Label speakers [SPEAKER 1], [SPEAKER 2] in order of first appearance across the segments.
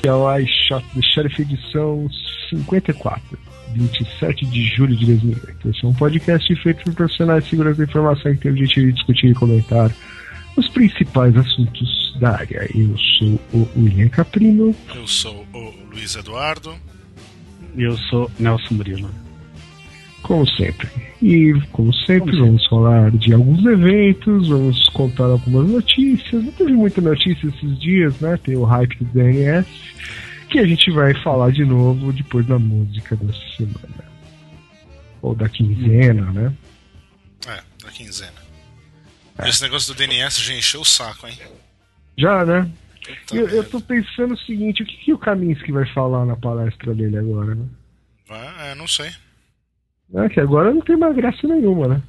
[SPEAKER 1] Este é o iShot do Sheriff edição 54, 27 de julho de 2008. Esse é um podcast feito por profissionais de segurança da informação que tem o objetivo de discutir e comentar os principais assuntos da área. Eu sou o William Caprino.
[SPEAKER 2] Eu sou o Luiz Eduardo.
[SPEAKER 3] E eu sou Nelson Murilo.
[SPEAKER 1] Como sempre. E, como sempre, como vamos falar de alguns eventos, vamos contar algumas notícias. Não teve muita notícia esses dias, né? Tem o hype do DNS, que a gente vai falar de novo depois da música da semana. Ou da quinzena, né?
[SPEAKER 2] É, da quinzena. É. Esse negócio do DNS já encheu o saco, hein?
[SPEAKER 1] Já, né? Eu, eu tô pensando o seguinte, o que, que o Kaminsky vai falar na palestra dele agora, né?
[SPEAKER 2] É, não sei.
[SPEAKER 1] É, que agora não tem mais graça nenhuma, né?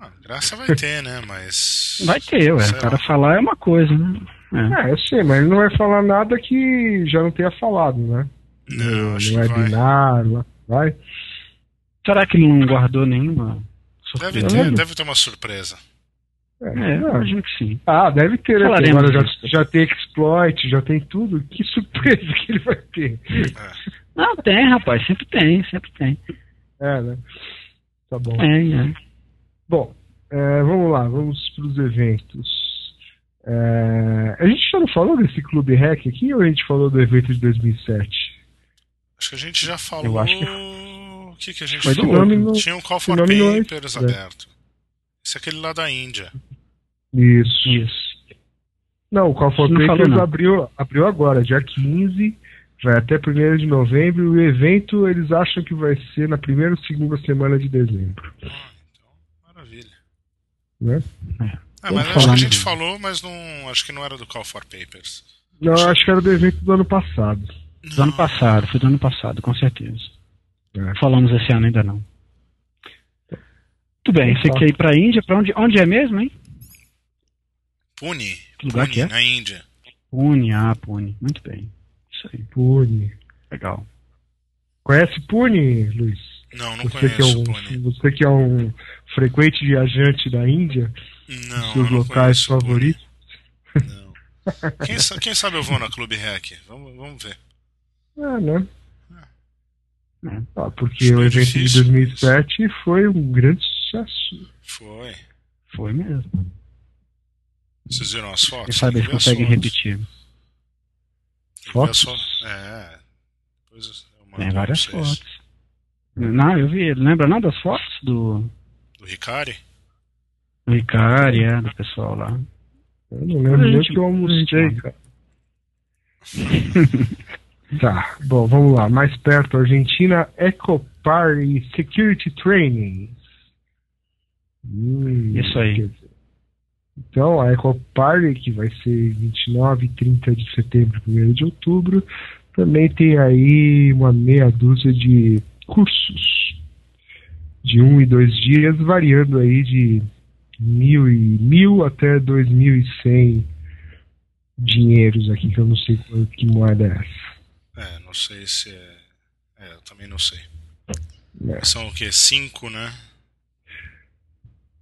[SPEAKER 2] Ah, graça vai ter, né? Mas.
[SPEAKER 3] Vai ter, ué. O cara falar é uma coisa, né?
[SPEAKER 1] É. é, eu sei, mas ele não vai falar nada que já não tenha falado, né?
[SPEAKER 2] Não,
[SPEAKER 1] no,
[SPEAKER 2] acho que
[SPEAKER 1] webinar, vai. vai.
[SPEAKER 3] Será que não guardou nenhuma
[SPEAKER 2] surpresa? Deve ter, deve ter uma surpresa.
[SPEAKER 3] É, é imagino que sim.
[SPEAKER 1] Ah, deve ter, né? Agora já, já tem exploit, já tem tudo. Que surpresa que ele vai ter.
[SPEAKER 3] É. Não, tem, rapaz, sempre tem, sempre tem.
[SPEAKER 1] É, né? Tá bom.
[SPEAKER 3] É, é.
[SPEAKER 1] Bom, é, vamos lá, vamos para os eventos. É, a gente já não falou desse Clube Hack aqui ou a gente falou do evento de 2007?
[SPEAKER 2] Acho que a gente já falou.
[SPEAKER 1] Eu acho que...
[SPEAKER 2] O que, que a gente
[SPEAKER 1] Mas
[SPEAKER 2] falou?
[SPEAKER 1] No...
[SPEAKER 2] Tinha um Call for Papers é. aberto. Esse é aquele lá da Índia.
[SPEAKER 1] Isso.
[SPEAKER 3] Isso.
[SPEAKER 1] Não, o Call for Papers abriu, abriu agora, dia 15 vai até 1 de novembro. E o evento eles acham que vai ser na primeira ou segunda semana de dezembro.
[SPEAKER 2] Ah, então, maravilha.
[SPEAKER 1] Né?
[SPEAKER 2] É. Ah, mas acho que a gente falou, mas não, acho que não era do Call for Papers.
[SPEAKER 1] Não, acho, acho que era do evento do ano passado.
[SPEAKER 3] Não. Do ano passado, foi do ano passado, com certeza. É. Falamos esse ano ainda não. Muito bem, você quer ir pra Índia? Pra onde, onde é mesmo, hein?
[SPEAKER 2] Pune.
[SPEAKER 3] Que lugar
[SPEAKER 2] Pune,
[SPEAKER 3] que é?
[SPEAKER 2] na Índia.
[SPEAKER 3] Pune, ah, Pune. Muito bem. Isso aí.
[SPEAKER 1] Pune.
[SPEAKER 3] Legal.
[SPEAKER 1] Conhece Pune, Luiz?
[SPEAKER 2] Não, não
[SPEAKER 1] você
[SPEAKER 2] conheço
[SPEAKER 1] que é um,
[SPEAKER 2] Pune.
[SPEAKER 1] Você que é um frequente viajante da Índia?
[SPEAKER 2] Não,
[SPEAKER 1] seus
[SPEAKER 2] não
[SPEAKER 1] locais
[SPEAKER 2] conheço
[SPEAKER 1] favoritos?
[SPEAKER 2] Não. Quem, quem, sabe eu vou na Clube Hack? Vamos, vamos ver.
[SPEAKER 1] Ah, né?
[SPEAKER 3] É.
[SPEAKER 1] Ah, porque o evento
[SPEAKER 2] difícil,
[SPEAKER 1] de 2007 foi um grande sucesso.
[SPEAKER 2] Foi.
[SPEAKER 3] Foi mesmo.
[SPEAKER 2] Vocês viram as fotos?
[SPEAKER 3] Quem sabe eles conseguem repetir.
[SPEAKER 1] Fotos?
[SPEAKER 2] fo- É. Depois eu mando
[SPEAKER 3] Tem várias fotos. Não, eu vi. Lembra não das fotos do,
[SPEAKER 2] Do Ricari?
[SPEAKER 3] do Ricari, é, do pessoal lá?
[SPEAKER 1] Eu não lembro nem
[SPEAKER 3] Gente,
[SPEAKER 1] que eu almocei, cara. tá, bom, vamos lá. Mais perto, Argentina, Eco Party Security Training. Hum,
[SPEAKER 3] Isso aí.
[SPEAKER 1] Então, a Eco Party, que vai ser 29 e 30 de setembro, 1 de outubro, também tem aí uma meia dúzia de cursos de um e dois dias, variando aí de mil e mil até dois mil e cem dinheiros aqui, que eu não sei qual- que moeda é essa.
[SPEAKER 2] É, não sei se é. É, eu também não sei.
[SPEAKER 1] É.
[SPEAKER 2] São o quê? Cinco, né?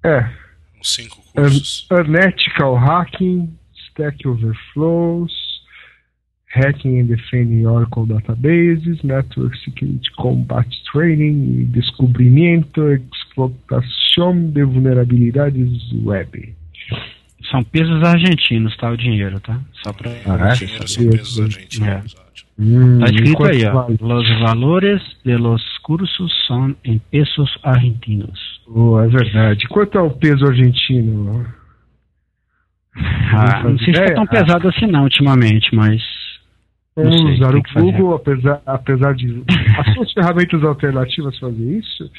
[SPEAKER 1] É,
[SPEAKER 2] Uns cinco cursos.
[SPEAKER 1] Unethical Hacking, Stack Overflows, Hacking and Defending Oracle Databases, Network Security Combat Training e Descobrimento e Explotação de Vulnerabilidades Web.
[SPEAKER 3] São pesos argentinos, tá? O dinheiro, tá? Só pra
[SPEAKER 1] Ah, é?
[SPEAKER 2] Dinheiro
[SPEAKER 3] saber.
[SPEAKER 2] são pesos argentinos. ótimo.
[SPEAKER 1] Hum,
[SPEAKER 3] Tá escrito aí, ó.
[SPEAKER 1] vale?
[SPEAKER 3] Los valores de los cursos são em pesos argentinos.
[SPEAKER 1] É verdade. Quanto é o peso argentino?
[SPEAKER 3] Ah, não sei se tá tão pesado assim não, ultimamente, mas.
[SPEAKER 1] Vamos
[SPEAKER 3] sei,
[SPEAKER 1] usar o. Google, apesar, apesar de. As suas ferramentas alternativas fazem isso?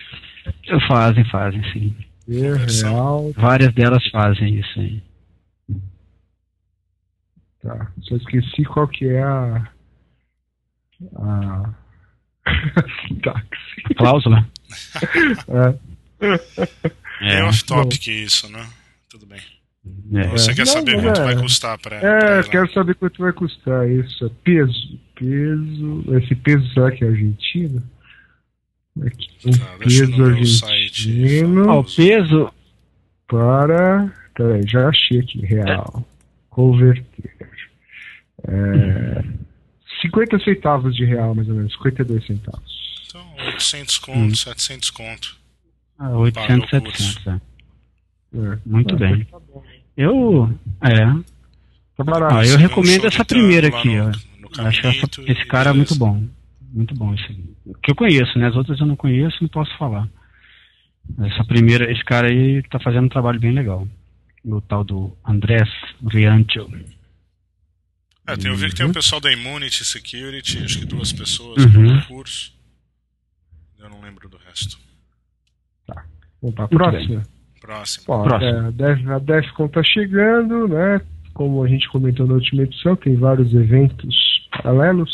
[SPEAKER 3] Fazem, fazem, sim.
[SPEAKER 1] É real.
[SPEAKER 3] Várias delas fazem isso aí.
[SPEAKER 1] Tá. Só esqueci qual que é a. A.
[SPEAKER 3] Cláusula?
[SPEAKER 1] É.
[SPEAKER 2] É
[SPEAKER 3] É.
[SPEAKER 2] off-topic isso, né? Tudo bem.
[SPEAKER 3] é.
[SPEAKER 2] Você quer saber quanto
[SPEAKER 1] é.
[SPEAKER 2] vai custar pra. pra
[SPEAKER 1] É,
[SPEAKER 2] lá?
[SPEAKER 1] quero saber quanto vai custar isso. É Peso. Peso. Esse peso será que é argentino? Aqui, um
[SPEAKER 2] Tá,
[SPEAKER 1] peso argentino
[SPEAKER 3] Ó, o peso.
[SPEAKER 1] para. Peraí, já achei aqui. Real. Converter. É, 50 centavos de real, mais ou menos, 52 centavos.
[SPEAKER 2] Então, 800 conto, hum. 700 conto.
[SPEAKER 3] Ah, 800, 700, é. Muito é, bem. Tá eu. É. Tá barato. Ah, eu recomendo essa primeira aqui, ó. No Acho essa, esse cara é muito bom. Muito bom esse. Que eu conheço, né? As outras eu não conheço, não posso falar. Essa primeira, esse cara aí tá fazendo um trabalho bem legal. O tal do Andrés Riancho.
[SPEAKER 2] É, tem, eu vi que tem o pessoal da Immunity Security, acho que duas pessoas uhum. no curso. Eu não lembro do resto.
[SPEAKER 1] Vamos para a próxima?
[SPEAKER 2] Próxima.
[SPEAKER 1] Bom, próxima. A DEFCON está chegando, né? Como a gente comentou na última edição, tem vários eventos paralelos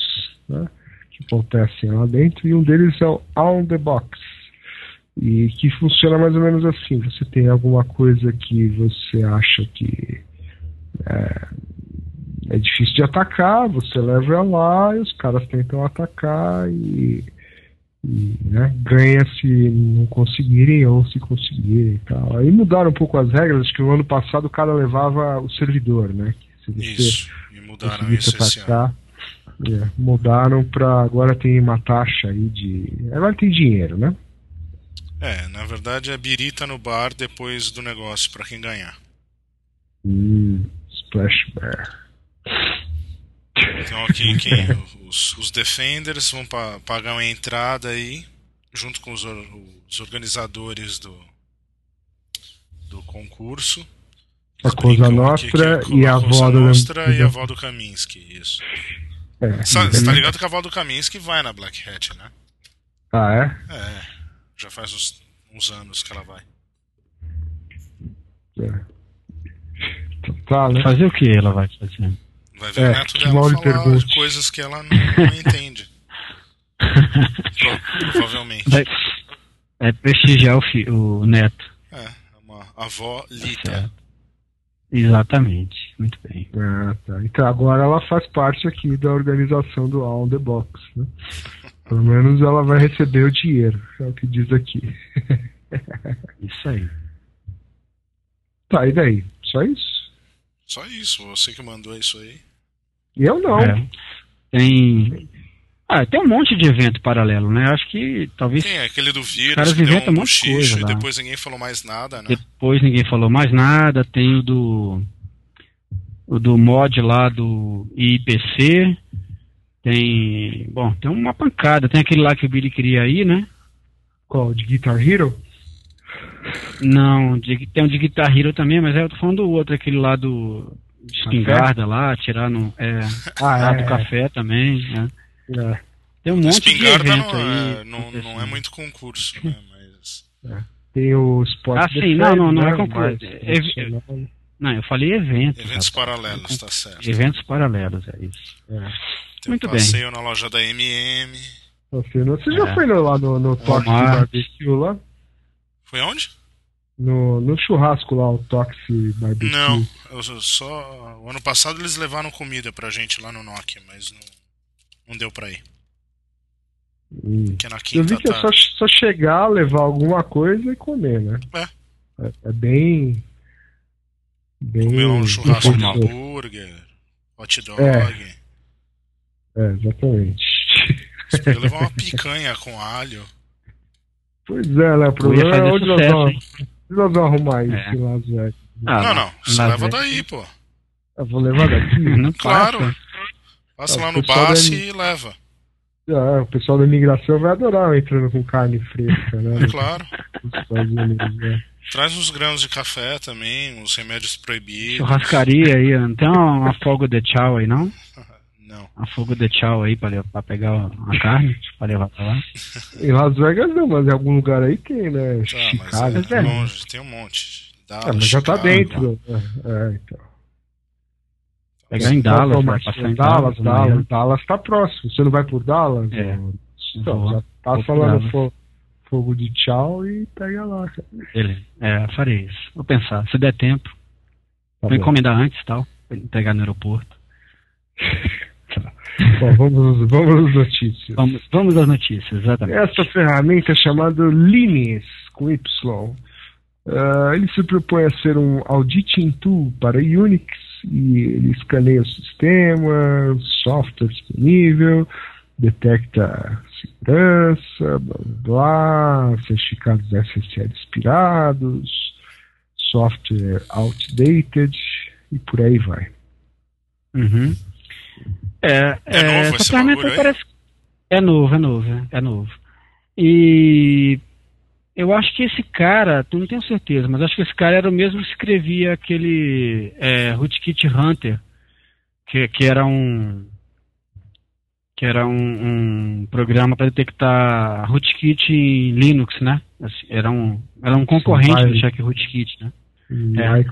[SPEAKER 1] né, que acontecem lá dentro, e um deles é o On The Box, e que funciona mais ou menos assim. Você tem alguma coisa que você acha que é, é difícil de atacar, você leva ela lá e os caras tentam atacar e né, ganha se não conseguirem ou se conseguirem e tal. Aí mudaram um pouco as regras, acho que no ano passado o cara levava o servidor, né?
[SPEAKER 2] Se isso, e mudaram isso atacar,
[SPEAKER 1] é, mudaram para agora tem uma taxa aí de. Agora tem dinheiro, né?
[SPEAKER 2] É, na verdade é birita no bar depois do negócio para quem ganhar.
[SPEAKER 1] Hum, Splash Bear.
[SPEAKER 2] Então aqui quem, os, os defenders vão pa pagar uma entrada aí, junto com os, os organizadores do, do concurso.
[SPEAKER 1] A Cosa Nostra que, que, e a avó do
[SPEAKER 2] Nostra e a avó do Kaminsky, isso. É, Você tá ligado que a avó do Kaminsky vai na Black Hat, né?
[SPEAKER 1] Ah,
[SPEAKER 2] é? É, já faz uns, uns anos que ela vai.
[SPEAKER 1] É. Tá, né?
[SPEAKER 3] Fazer o que ela vai fazer?
[SPEAKER 2] Vai ver é, o neto dela falar pergunte. coisas que ela não, não entende. Provavelmente.
[SPEAKER 3] Vai, é prestigiar o, fi, o neto.
[SPEAKER 2] É, uma avó lita.
[SPEAKER 3] Exatamente, muito bem.
[SPEAKER 1] Ah, tá. Então agora ela faz parte aqui da organização do On The Box, né? Pelo menos ela vai receber o dinheiro, é o que diz aqui.
[SPEAKER 3] isso aí.
[SPEAKER 1] Tá, e daí? Só isso?
[SPEAKER 2] Só isso, você que mandou isso aí.
[SPEAKER 1] Eu não. É.
[SPEAKER 3] Tem. Ah, tem um monte de evento paralelo, né? Acho que talvez.
[SPEAKER 2] Tem aquele do vírus, caras que inventam um, um monte de coisa. E depois ninguém falou mais nada, né?
[SPEAKER 3] Depois ninguém falou mais nada. Tem o do. O do mod lá do IPC. Tem. Bom, tem uma pancada. Tem aquele lá que o Billy queria aí, né?
[SPEAKER 1] Qual? De Guitar Hero?
[SPEAKER 3] Não, de, tem um de Guitar Hero também, mas eu tô falando do outro, aquele lá do de espingarda lá, atirar no. É, ah, é, do café também, né? É. Tem um monte espingarda de evento
[SPEAKER 2] não,
[SPEAKER 3] aí.
[SPEAKER 2] É, não, não é muito concurso, né? Mas...
[SPEAKER 1] É. Tem o
[SPEAKER 3] esporte. Ah, sim, não, não, não é concurso. Não, eu falei evento.
[SPEAKER 2] Eventos paralelos, tá certo.
[SPEAKER 3] Eventos paralelos, é isso. É.
[SPEAKER 2] Muito um passeio bem. na loja da MM.
[SPEAKER 1] Você já foi lá no, no Toque Barbecue lá?
[SPEAKER 2] Foi onde?
[SPEAKER 1] No, no churrasco lá, o Toxi Barbecue.
[SPEAKER 2] Não, eu só. O ano passado eles levaram comida pra gente lá no Nokia, mas não, não deu pra ir.
[SPEAKER 1] Hum. Que é na quinta eu vi que é só, só chegar, levar alguma coisa e comer, né?
[SPEAKER 2] É.
[SPEAKER 1] É, é bem.
[SPEAKER 2] Bem. Comer um churrasco de hambúrguer, hot dog. É,
[SPEAKER 1] é exatamente.
[SPEAKER 2] Você levar uma picanha com alho.
[SPEAKER 1] Pois é, né? O problema é onde nós vamos, nós vamos arrumar isso é. em Las Vegas.
[SPEAKER 2] Ah, não, não. Você Las leva daí, pô.
[SPEAKER 1] Eu vou levar daqui?
[SPEAKER 3] Não
[SPEAKER 2] claro. Passa, passa lá no BASE da... e leva.
[SPEAKER 1] Ah, o pessoal da imigração vai adorar entrando com carne fresca, né?
[SPEAKER 2] É claro. Unidos, né? Traz uns grãos de café também, uns remédios proibidos.
[SPEAKER 3] Churrascaria aí, não tem uma folga de tchau aí, não? Não. A fogo de tchau aí pra, pra pegar a carne, pra levar pra lá.
[SPEAKER 1] Em Las Vegas não, mas em algum lugar aí tem, né?
[SPEAKER 2] Tá, Chicago. Mas é, é longe, tem um monte.
[SPEAKER 1] Dallas, é, mas já tá dentro. É, é, então.
[SPEAKER 3] Pegar em Dallas, vai passar em Dallas,
[SPEAKER 1] Dallas, Dallas, Dallas tá próximo. Você não vai por Dallas? É. Então, vou, já passa lá no fogo, fogo de tchau e pega lá.
[SPEAKER 3] Beleza. É, farei isso. Vou pensar. Se der tempo, tá vou encomendar antes e tal, pra entregar no aeroporto.
[SPEAKER 1] Bom, vamos, vamos às notícias.
[SPEAKER 3] Vamos, vamos às notícias, exatamente.
[SPEAKER 1] Essa ferramenta é chamada Linux, com Y. Uh, ele se propõe a ser um auditing tool para Unix e ele escaneia o sistema, o software disponível, detecta segurança, blá blá, blá certificados SSL expirados, software outdated e por aí vai.
[SPEAKER 3] Uhum. É, é, é novo essa ferramenta parece. É novo, é novo, é novo. E eu acho que esse cara, não tenho certeza, mas acho que esse cara era o mesmo que escrevia aquele é, Rootkit Hunter, que, que era um que era um, um programa para detectar rootkit em Linux, né? Assim, era um era um concorrente do Check Rootkit, né? É,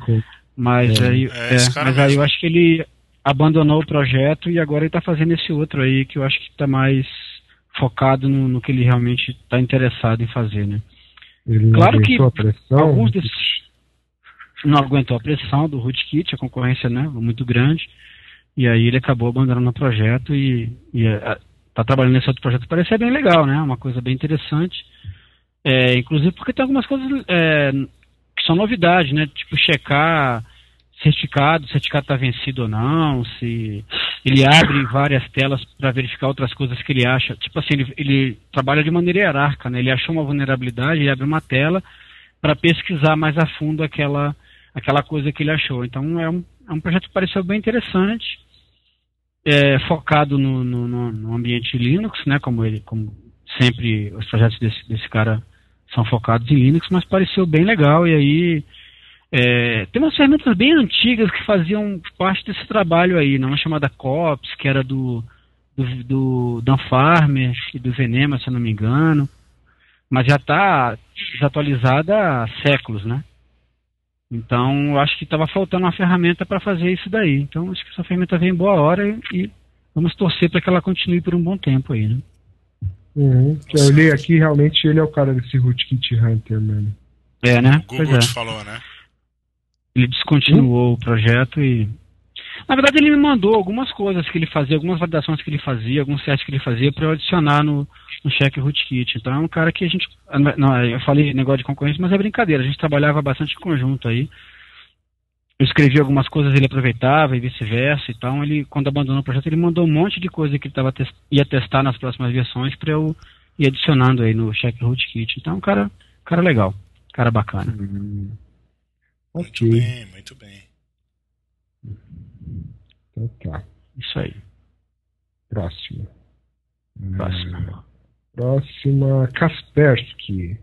[SPEAKER 3] mas é. aí, é, é mas aí eu acho que ele abandonou o projeto e agora ele está fazendo esse outro aí que eu acho que está mais focado no, no, que ele realmente está interessado em fazer, né?
[SPEAKER 1] Ele claro que alguns desses
[SPEAKER 3] não aguentou a pressão do rootkit, a concorrência né, muito grande, e aí ele acabou abandonando o projeto e está trabalhando nesse outro projeto. Parece ser bem legal, né? Uma coisa bem interessante. É, inclusive porque tem algumas coisas é, que são novidades, né? Tipo, checar certificado, o certificado está vencido ou não, se ele abre várias telas para verificar outras coisas que ele acha. Tipo assim, ele, ele, trabalha de maneira hierárquica, né? Ele achou uma vulnerabilidade, ele abre uma tela para pesquisar mais a fundo aquela, aquela coisa que ele achou. Então é um, é um projeto que pareceu bem interessante, é, focado no, no, no, ambiente Linux, né? Como ele, como sempre os projetos desse, desse cara são focados em Linux, mas pareceu bem legal e aí é, tem umas ferramentas bem antigas que faziam parte desse trabalho aí, não? uma chamada COPS, que era do, do, do Dan Farmer e do Venema, se eu não me engano, mas já está desatualizada há séculos, né? Então, eu acho que estava faltando uma ferramenta para fazer isso daí. Então, acho que essa ferramenta vem em boa hora e, e vamos torcer para que ela continue por um bom tempo aí, né?
[SPEAKER 1] Uhum. Eu li aqui, realmente, ele é o cara desse Rootkit Hunter, mano.
[SPEAKER 3] É, né?
[SPEAKER 2] O Google é. falou, né?
[SPEAKER 3] Ele descontinuou o projeto e. Na verdade, ele me mandou algumas coisas que ele fazia, algumas validações que ele fazia, alguns testes que ele fazia para eu adicionar no, no check rootkit. Então é um cara que a gente. Não, eu falei negócio de concorrência, mas é brincadeira. A gente trabalhava bastante em conjunto aí. Eu escrevi algumas coisas, ele aproveitava e vice-versa. Então, ele, quando abandonou o projeto, ele mandou um monte de coisa que ele tava test, ia testar nas próximas versões para eu ir adicionando aí no check rootkit. Então, é um cara, cara legal, cara bacana. Hum.
[SPEAKER 2] Muito okay. bem, muito bem.
[SPEAKER 1] Então tá.
[SPEAKER 3] Isso aí.
[SPEAKER 1] Próxima.
[SPEAKER 3] Próxima.
[SPEAKER 1] É, próxima, Kaspersky.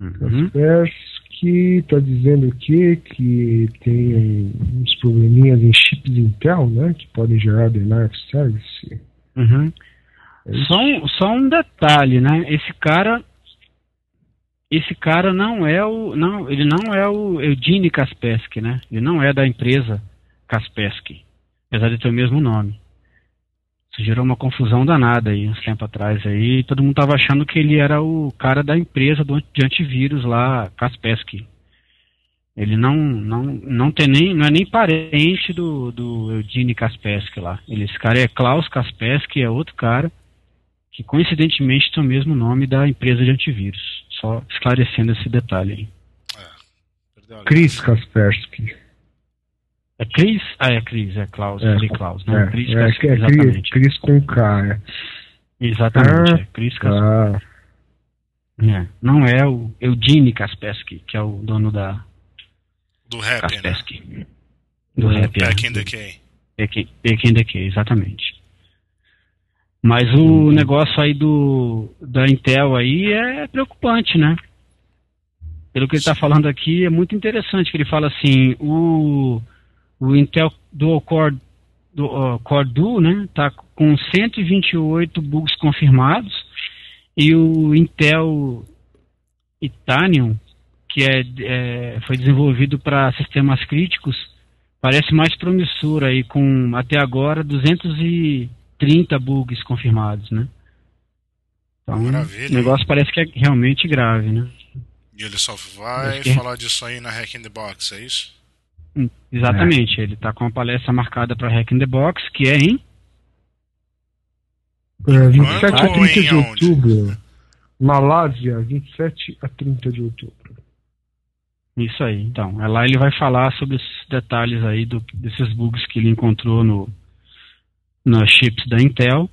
[SPEAKER 3] Uhum.
[SPEAKER 1] Kaspersky está dizendo o quê? Que tem uns probleminhas em chips Intel, né? Que podem gerar denial of service.
[SPEAKER 3] Uhum. É só, um, só um detalhe, né? Esse cara esse cara não é o não ele não é o Eugene Kaspersky, né? Ele não é da empresa Kaspersky, apesar de ter o mesmo nome. Isso gerou uma confusão danada aí uns tempo atrás aí, todo mundo estava achando que ele era o cara da empresa do, de antivírus lá, Kaspersky. Ele não não não tem nem não é nem parente do do Eugene Kaspersky lá. Ele esse cara é Klaus Kaspersky, é outro cara que coincidentemente tem o mesmo nome da empresa de antivírus. Só esclarecendo esse detalhe aí.
[SPEAKER 1] É, Chris Kaspersky.
[SPEAKER 3] É Chris? Ah, é Chris, é Klaus, é, Klaus, não,
[SPEAKER 1] é,
[SPEAKER 3] Chris
[SPEAKER 1] é, Kaspersky, é, exatamente. Chris com K, é.
[SPEAKER 3] Exatamente, ah, é Chris Kaspersky. Ah. É, não é o Eudine Kaspersky, que é o dono da...
[SPEAKER 2] Do rap, Kaspersky.
[SPEAKER 3] né? Do rap,
[SPEAKER 2] Back é. in the K.
[SPEAKER 3] Back in the K, exatamente. Mas o negócio aí do da Intel aí é preocupante, né? Pelo que ele está falando aqui, é muito interessante que ele fala assim, o, o Intel Dual Core, do, uh, Core Duo, né, tá com 128 bugs confirmados e o Intel Itanium, que é, é foi desenvolvido para sistemas críticos, parece mais promissor aí com até agora 200 e 30 bugs confirmados, né? Então, Maravilha. o negócio parece que é realmente grave, né?
[SPEAKER 2] E ele só vai que... falar disso aí na Hack in the Box, é isso?
[SPEAKER 3] Hum, exatamente, é. ele está com uma palestra marcada para Hack in the Box, que é em.
[SPEAKER 1] É, 27 a 30 de outubro. Malásia, 27 a 30 de outubro.
[SPEAKER 3] Isso aí. Então, é lá ele vai falar sobre os detalhes aí do, desses bugs que ele encontrou no nas chips da Intel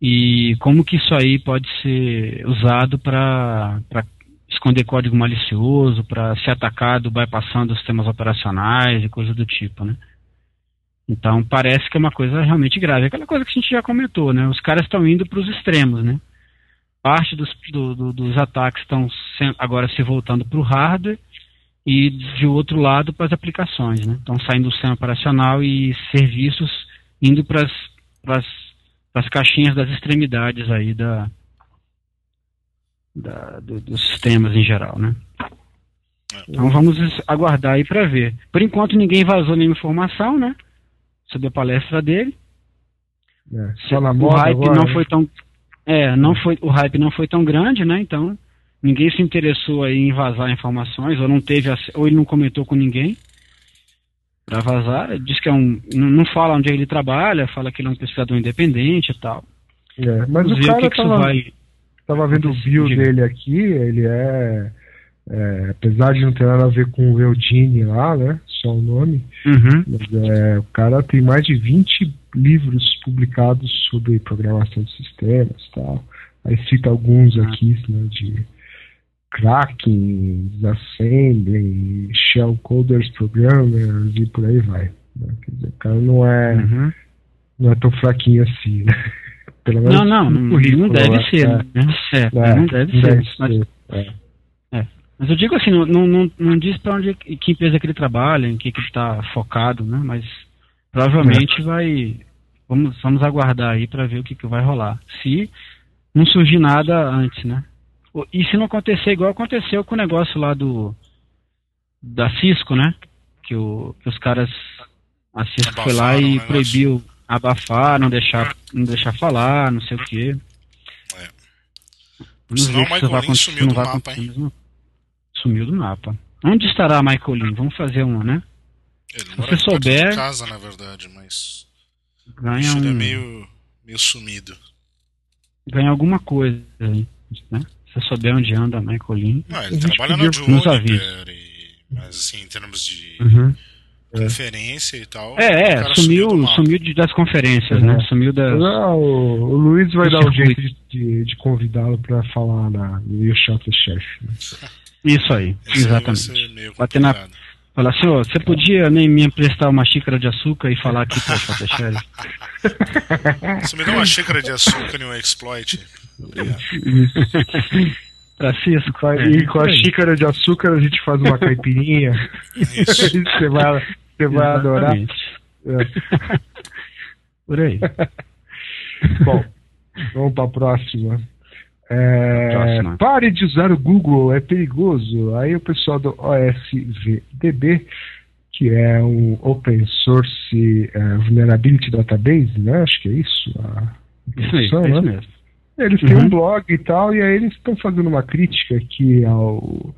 [SPEAKER 3] e como que isso aí pode ser usado para esconder código malicioso, para ser atacado bypassando os sistemas operacionais e coisas do tipo, né? Então parece que é uma coisa realmente grave. Aquela coisa que a gente já comentou, né? Os caras estão indo para os extremos, né? Parte dos, do, do, dos ataques estão agora se voltando para o hardware e de outro lado para as aplicações, né? Estão saindo do sistema operacional e serviços indo para as caixinhas das extremidades aí da, da, do, dos sistemas em geral, né? É. Então vamos aguardar aí para ver. Por enquanto ninguém vazou nenhuma informação, né? Sobre a palestra dele. É, só na o hype agora, não né? foi tão, é, não foi o hype não foi tão grande, né? Então ninguém se interessou aí em vazar informações ou não teve ou ele não comentou com ninguém para vazar. Diz que é um não, fala onde ele trabalha, fala que ele é um pesquisador independente e tal.
[SPEAKER 1] É, mas Vamos o cara o que, tava... que vai Tava vendo o bio dele aqui, ele é, é, Apesar de não ter nada a ver com o Eudine lá, né? Só o nome.
[SPEAKER 3] Uhum.
[SPEAKER 1] Mas, é, o cara tem mais de 20 livros publicados sobre programação de sistemas tal. Aí cita alguns ah. aqui, né, de Kraken, Assembly, Shell Coders Programmers e por aí vai. Né? Quer dizer, o cara não é, uhum. não é tão fraquinho assim, né?
[SPEAKER 3] Pelo menos não, não, não deve né? ser. Né? É, é, não deve ser. Deve mas, ser. É. é. mas eu digo assim, não, não, não diz para onde que empresa que ele trabalha, em que, que ele está focado, né? Mas provavelmente é. vai. Vamos, vamos aguardar aí para ver o que, que vai rolar. Se não surgir nada antes, né? E se não acontecer igual aconteceu com o negócio lá do da Cisco, né? Que, o, que os caras a Cisco foi lá e proibiu abafar, não deixar, não deixar falar, não sei o quê.
[SPEAKER 2] É. Por sinal, o Michael Lin sumiu do mapa, hein?
[SPEAKER 3] Sumiu do mapa. Onde estará Michael Lin? Vamos fazer uma, né?
[SPEAKER 2] Ele Se você souber. casa, na verdade, mas.
[SPEAKER 3] Ganha um... Ele
[SPEAKER 2] é meio, meio sumido.
[SPEAKER 3] Ganha alguma coisa aí, né? Se você souber onde anda Michael Lin.
[SPEAKER 2] Não, ele trabalha no Juniper, e... mas assim, em termos de. Uhum é. conferência e tal.
[SPEAKER 3] É, é, sumiu, sumiu, sumiu de, das conferências, né? uhum. né? Sumiu das.
[SPEAKER 1] Não, o, o Luiz vai dar um jeito de, de, de convidá-lo para falar na, Shot the Chef. Né?
[SPEAKER 3] Isso aí, Esse exatamente. Bater na. Falar assim, ó, você podia nem me emprestar uma xícara de açúcar e falar aqui para Shot the Chef?
[SPEAKER 2] Você me dá uma xícara de açúcar e um exploit. Obrigado.
[SPEAKER 1] Francisco, é, e com a xícara de açúcar a gente faz uma caipirinha. Isso. você vai, você vai adorar. É.
[SPEAKER 3] Por aí.
[SPEAKER 1] Bom, vamos para a próxima. É, pare de usar o Google, é perigoso. Aí o pessoal do OSVDB, que é um Open Source uh, Vulnerability Database, né? Acho que é isso. A
[SPEAKER 3] isso, aí, é isso mesmo.
[SPEAKER 1] Eles têm uhum. um blog e tal, e aí eles estão fazendo uma crítica aqui ao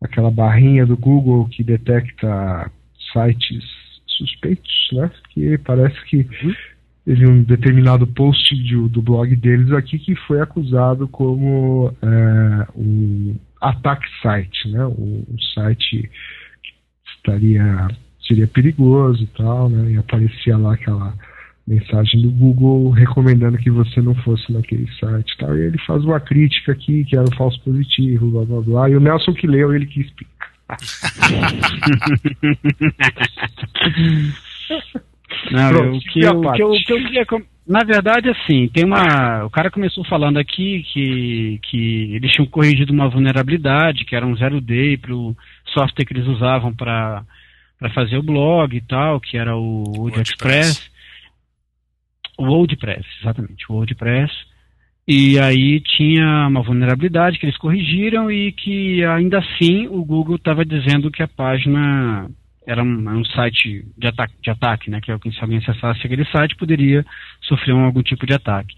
[SPEAKER 1] aquela barrinha do Google que detecta sites suspeitos, né? Que parece que uhum. teve um determinado post de, do blog deles aqui que foi acusado como é, um ataque site, né? Um, um site que estaria seria perigoso e tal, né? E aparecia lá aquela mensagem do Google recomendando que você não fosse naquele site tal. E ele faz uma crítica aqui, que era um falso positivo, blá blá blá. E o Nelson que leu, ele que explica.
[SPEAKER 3] Não, Pronto, que, eu, que, eu, que eu queria. Na verdade, assim, tem uma. O cara começou falando aqui que, que eles tinham corrigido uma vulnerabilidade, que era um zero day para o software que eles usavam para fazer o blog e tal, que era o WordPress. O WordPress, exatamente, o WordPress. E aí tinha uma vulnerabilidade que eles corrigiram e que ainda assim o Google estava dizendo que a página era um, um site de ataque, de ataque, né? Que é se alguém acessasse aquele site poderia sofrer um, algum tipo de ataque.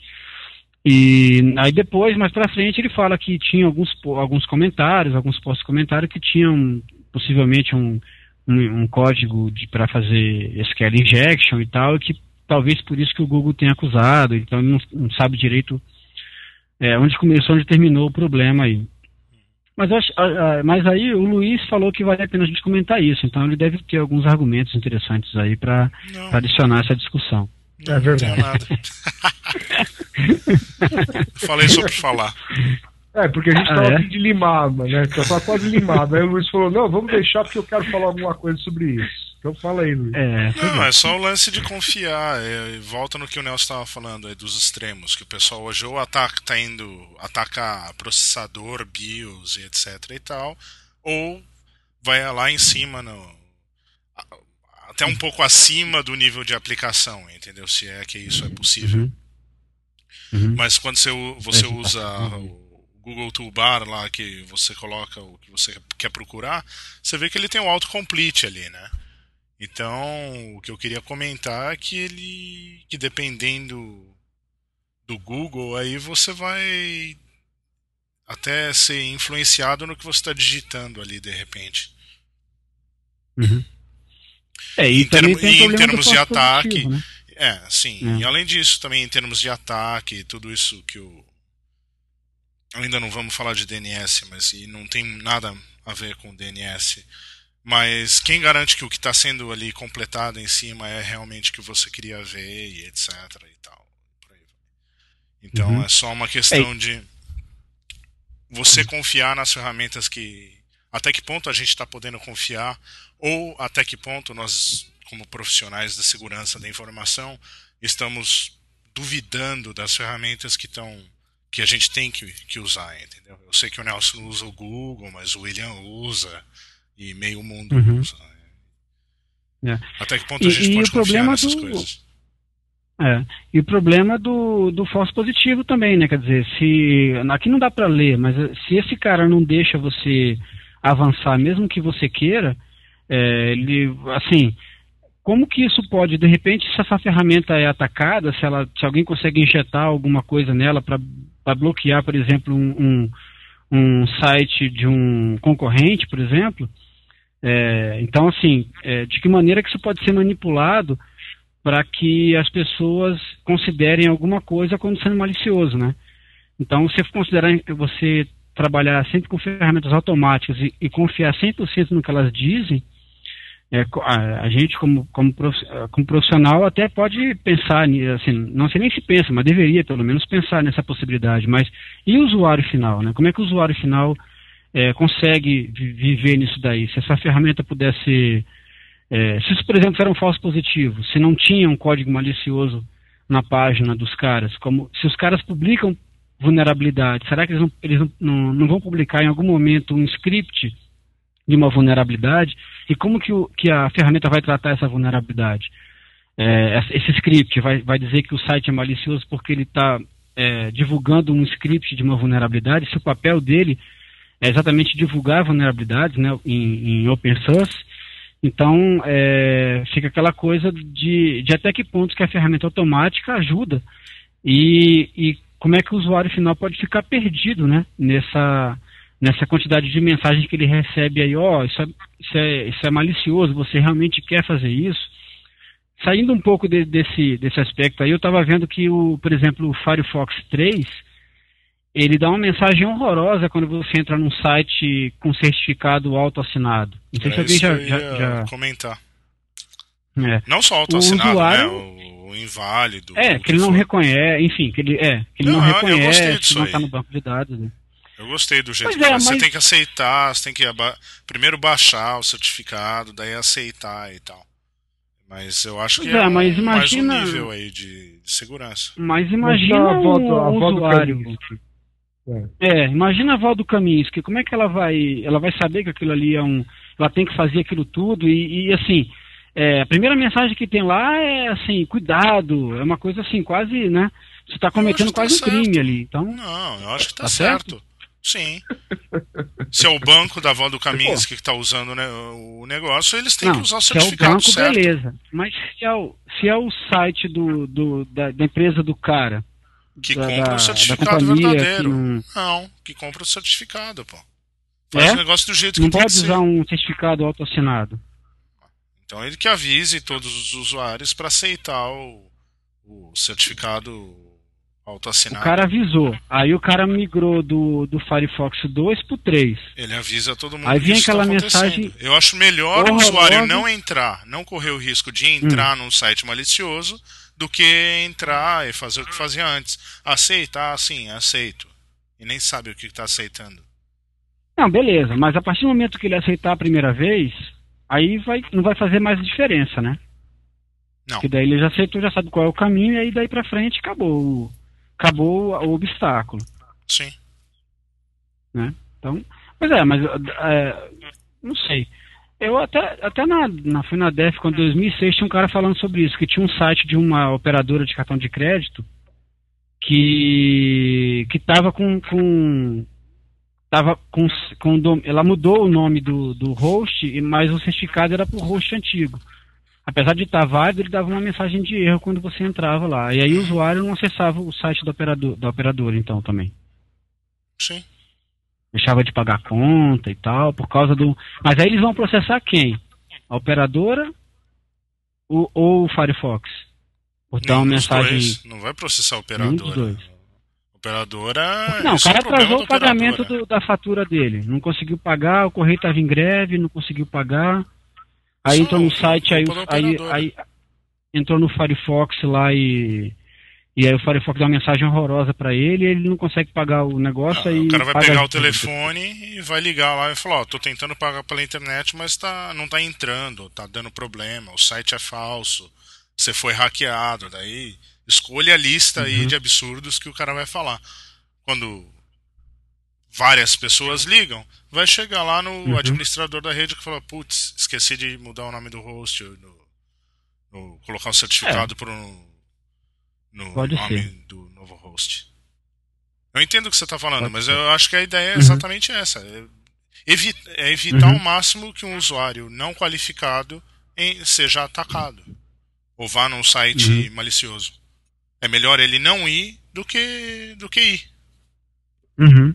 [SPEAKER 3] E aí depois, mais para frente, ele fala que tinha alguns, alguns comentários, alguns posts comentários que tinham possivelmente um, um, um código para fazer SQL injection e tal, e que talvez por isso que o Google tenha acusado, então ele não, não sabe direito é, onde começou, onde terminou o problema aí. Mas, acho, mas aí o Luiz falou que vale a pena a gente comentar isso, então ele deve ter alguns argumentos interessantes aí para adicionar essa discussão.
[SPEAKER 2] Não, é verdade. Falei só por falar.
[SPEAKER 1] É, porque a gente estava ah, é? de limar, né? Tava quase limado. Aí o Luiz falou: não, vamos deixar porque eu quero falar alguma coisa sobre isso. Então fala aí, Luiz.
[SPEAKER 2] É, não, é só o lance de confiar. É, volta no que o Nelson estava falando aí dos extremos, que o pessoal hoje ou ataca, tá indo atacar processador, BIOS e etc e tal, ou vai lá em cima no até um pouco acima do nível de aplicação, entendeu? Se é que isso é possível. Uhum. Uhum. Mas quando você, você usa o Google Toolbar lá, que você coloca o que você quer procurar, você vê que ele tem um autocomplete ali, né? Então, o que eu queria comentar é que ele, que dependendo do Google, aí você vai até ser influenciado no que você está digitando ali de repente.
[SPEAKER 3] Uhum.
[SPEAKER 2] É, e em, term, e em termos de ataque. Né? É, sim. É. E além disso, também em termos de ataque, tudo isso que o. Ainda não vamos falar de DNS, mas e não tem nada a ver com DNS. Mas quem garante que o que está sendo ali completado em cima é realmente o que você queria ver e etc. e tal. Então uhum. é só uma questão Ei. de você confiar nas ferramentas que. Até que ponto a gente está podendo confiar, ou até que ponto nós, como profissionais da segurança da informação, estamos duvidando das ferramentas que estão que a gente tem que, que usar, entendeu? Eu sei que o Nelson usa o Google, mas o William usa, e meio mundo uhum. usa. É. Até que ponto a gente e, pode e confiar nessas do... coisas?
[SPEAKER 3] É. E o problema do, do falso positivo também, né? Quer dizer, se. Aqui não dá para ler, mas se esse cara não deixa você avançar, mesmo que você queira, é, ele. Assim. Como que isso pode, de repente, se essa ferramenta é atacada, se, ela, se alguém consegue injetar alguma coisa nela para bloquear, por exemplo, um, um, um site de um concorrente, por exemplo, é, então, assim, é, de que maneira que isso pode ser manipulado para que as pessoas considerem alguma coisa como sendo malicioso, né? Então, se considerar você trabalhar sempre com ferramentas automáticas e, e confiar 100% no que elas dizem, é, a, a, gente como, como, como profissional até pode pensar, assim, não sei nem se pensa, mas deveria pelo menos pensar nessa possibilidade, mas e o usuário final, né? Como é que o usuário final é, consegue viver nisso daí. Se essa ferramenta pudesse. É, se isso, por exemplo, era um falso positivo, se não tinha um código malicioso na página dos caras, como se os caras publicam vulnerabilidade, será que eles, não, eles não, não, vão publicar em algum momento um script de uma vulnerabilidade? E como que, o, que a ferramenta vai tratar essa vulnerabilidade? É, esse script vai, vai dizer que o site é malicioso porque ele está é, divulgando um script de uma vulnerabilidade, se o papel dele é exatamente divulgar vulnerabilidades né, em, em open source. Então, é, fica aquela coisa de, de até que ponto que a ferramenta automática ajuda e, e como é que o usuário final pode ficar perdido né, nessa, nessa quantidade de mensagens que ele recebe aí, ó, oh, isso, é, isso, é, isso é malicioso, você realmente quer fazer isso? Saindo um pouco de, desse, desse aspecto aí, eu estava vendo que, o, por exemplo, o Firefox 3, ele dá uma mensagem horrorosa quando você entra num site com certificado auto-assinado.
[SPEAKER 2] Não sei é, se alguém já, já, já, comentar. É. Não só auto-assinado, né? usuário... né? O, o inválido.
[SPEAKER 3] É, que ele não for. reconhece, enfim, que ele, é, que ele não, não reconhece, que não está no banco de dados. Né?
[SPEAKER 2] Eu gostei do jeito pois que é, mas... você tem que aceitar, você tem que primeiro baixar o certificado, daí aceitar e tal. Mas eu acho pois que é, é mas um, imagina... mais um nível aí de, de segurança.
[SPEAKER 3] Mas imagina a um, a usuário. É, imagina a Val do Kaminsky, como é que ela vai, ela vai saber que aquilo ali é um, ela tem que fazer aquilo tudo e, e assim, é, a primeira mensagem que tem lá é assim, cuidado, é uma coisa assim, quase, né, você está cometendo tá quase tá um crime ali, então...
[SPEAKER 2] Não, eu acho que está tá certo? certo? Sim. Se é o banco da Val do Kaminsky que está usando né, o negócio, eles têm não, que usar o certificado
[SPEAKER 3] se é o banco, certo. beleza, mas se é o, se é o site do, do da, da empresa do cara
[SPEAKER 2] que da, compra o certificado verdadeiro. Que não... não... que compra o certificado, pô. Faz é? o negócio do jeito
[SPEAKER 3] não
[SPEAKER 2] que tem
[SPEAKER 3] que ser. Não pode usar um certificado autoassinado.
[SPEAKER 2] Então ele que avise todos os usuários para aceitar o, o certificado O
[SPEAKER 3] cara avisou. Aí o cara migrou do, do Firefox 2 pro 3.
[SPEAKER 2] Ele avisa todo mundo.
[SPEAKER 3] Aí vem aquela tá mensagem.
[SPEAKER 2] Eu acho melhor o usuário não entrar, não correr o risco de entrar hum. num site malicioso do que entrar e fazer o que fazia antes. Aceita? Ah, sim, aceito. E nem sabe o que está aceitando.
[SPEAKER 3] Não, beleza, mas a partir do momento que ele aceitar a primeira vez, aí vai, não vai fazer mais diferença, né? Não. Porque daí ele já aceitou, já sabe qual é o caminho, e aí daí pra frente acabou acabou o obstáculo.
[SPEAKER 2] Sim.
[SPEAKER 3] Né? Então, pois é, mas é, não sei. Eu até, até na, na fui na DEF quando 2006 tinha um cara falando sobre isso, que tinha um site de uma operadora de cartão de crédito que que tava com, com tava com, com ela mudou o nome do, do host, mas o certificado era para o host antigo apesar de estar válido, ele dava uma mensagem de erro quando você entrava lá. E aí o usuário não acessava o site do operador, da operadora, então, também.
[SPEAKER 2] Sim.
[SPEAKER 3] Deixava de pagar conta e tal, por causa do. Mas aí eles vão processar quem? A operadora ou, ou o Firefox?
[SPEAKER 2] Por dar uma mensagem. Dois. Não vai processar a operadora. Operadora.
[SPEAKER 3] Não, o cara atrasou o pagamento do, da fatura dele. Não conseguiu pagar, o correio estava em greve, não conseguiu pagar. Aí Só entrou no site, aí, aí, aí, entrou no Firefox lá e. E aí o Firefox dá uma mensagem horrorosa para ele ele não consegue pagar o negócio.
[SPEAKER 2] Não,
[SPEAKER 3] aí
[SPEAKER 2] o cara vai pegar o telefone e vai ligar lá e falar, ó, oh, tô tentando pagar pela internet, mas tá, não tá entrando, tá dando problema, o site é falso, você foi hackeado, daí escolha a lista uhum. aí de absurdos que o cara vai falar. Quando várias pessoas ligam, vai chegar lá no uhum. administrador da rede que fala, putz, esqueci de mudar o nome do host, no, no colocar um certificado é. pro, no Pode nome ser. do novo host. Eu entendo o que você está falando, Pode mas ser. eu acho que a ideia é uhum. exatamente essa. É, é evitar uhum. ao máximo que um usuário não qualificado em, seja atacado. Ou vá num site uhum. malicioso. É melhor ele não ir do que, do que ir.
[SPEAKER 3] Uhum.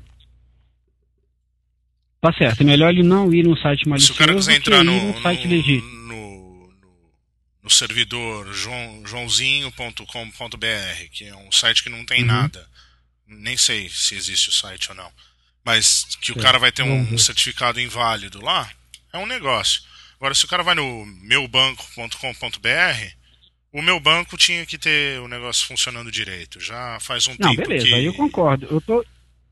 [SPEAKER 3] Tá certo, é melhor ele não ir no site malicioso Se o cara quiser entrar no, no, site legítimo.
[SPEAKER 2] No, servidor joão, joãozinho.com.br, que é um site que não tem uhum. nada. Nem sei se existe o site ou não. Mas que o cara vai ter um uhum. certificado inválido lá, é um negócio. Agora, se o cara vai no meubanco.com.br, o meu banco tinha que ter o negócio funcionando direito. Já faz um
[SPEAKER 3] não,
[SPEAKER 2] tempo
[SPEAKER 3] beleza,
[SPEAKER 2] que...
[SPEAKER 3] aí eu concordo. Eu tô,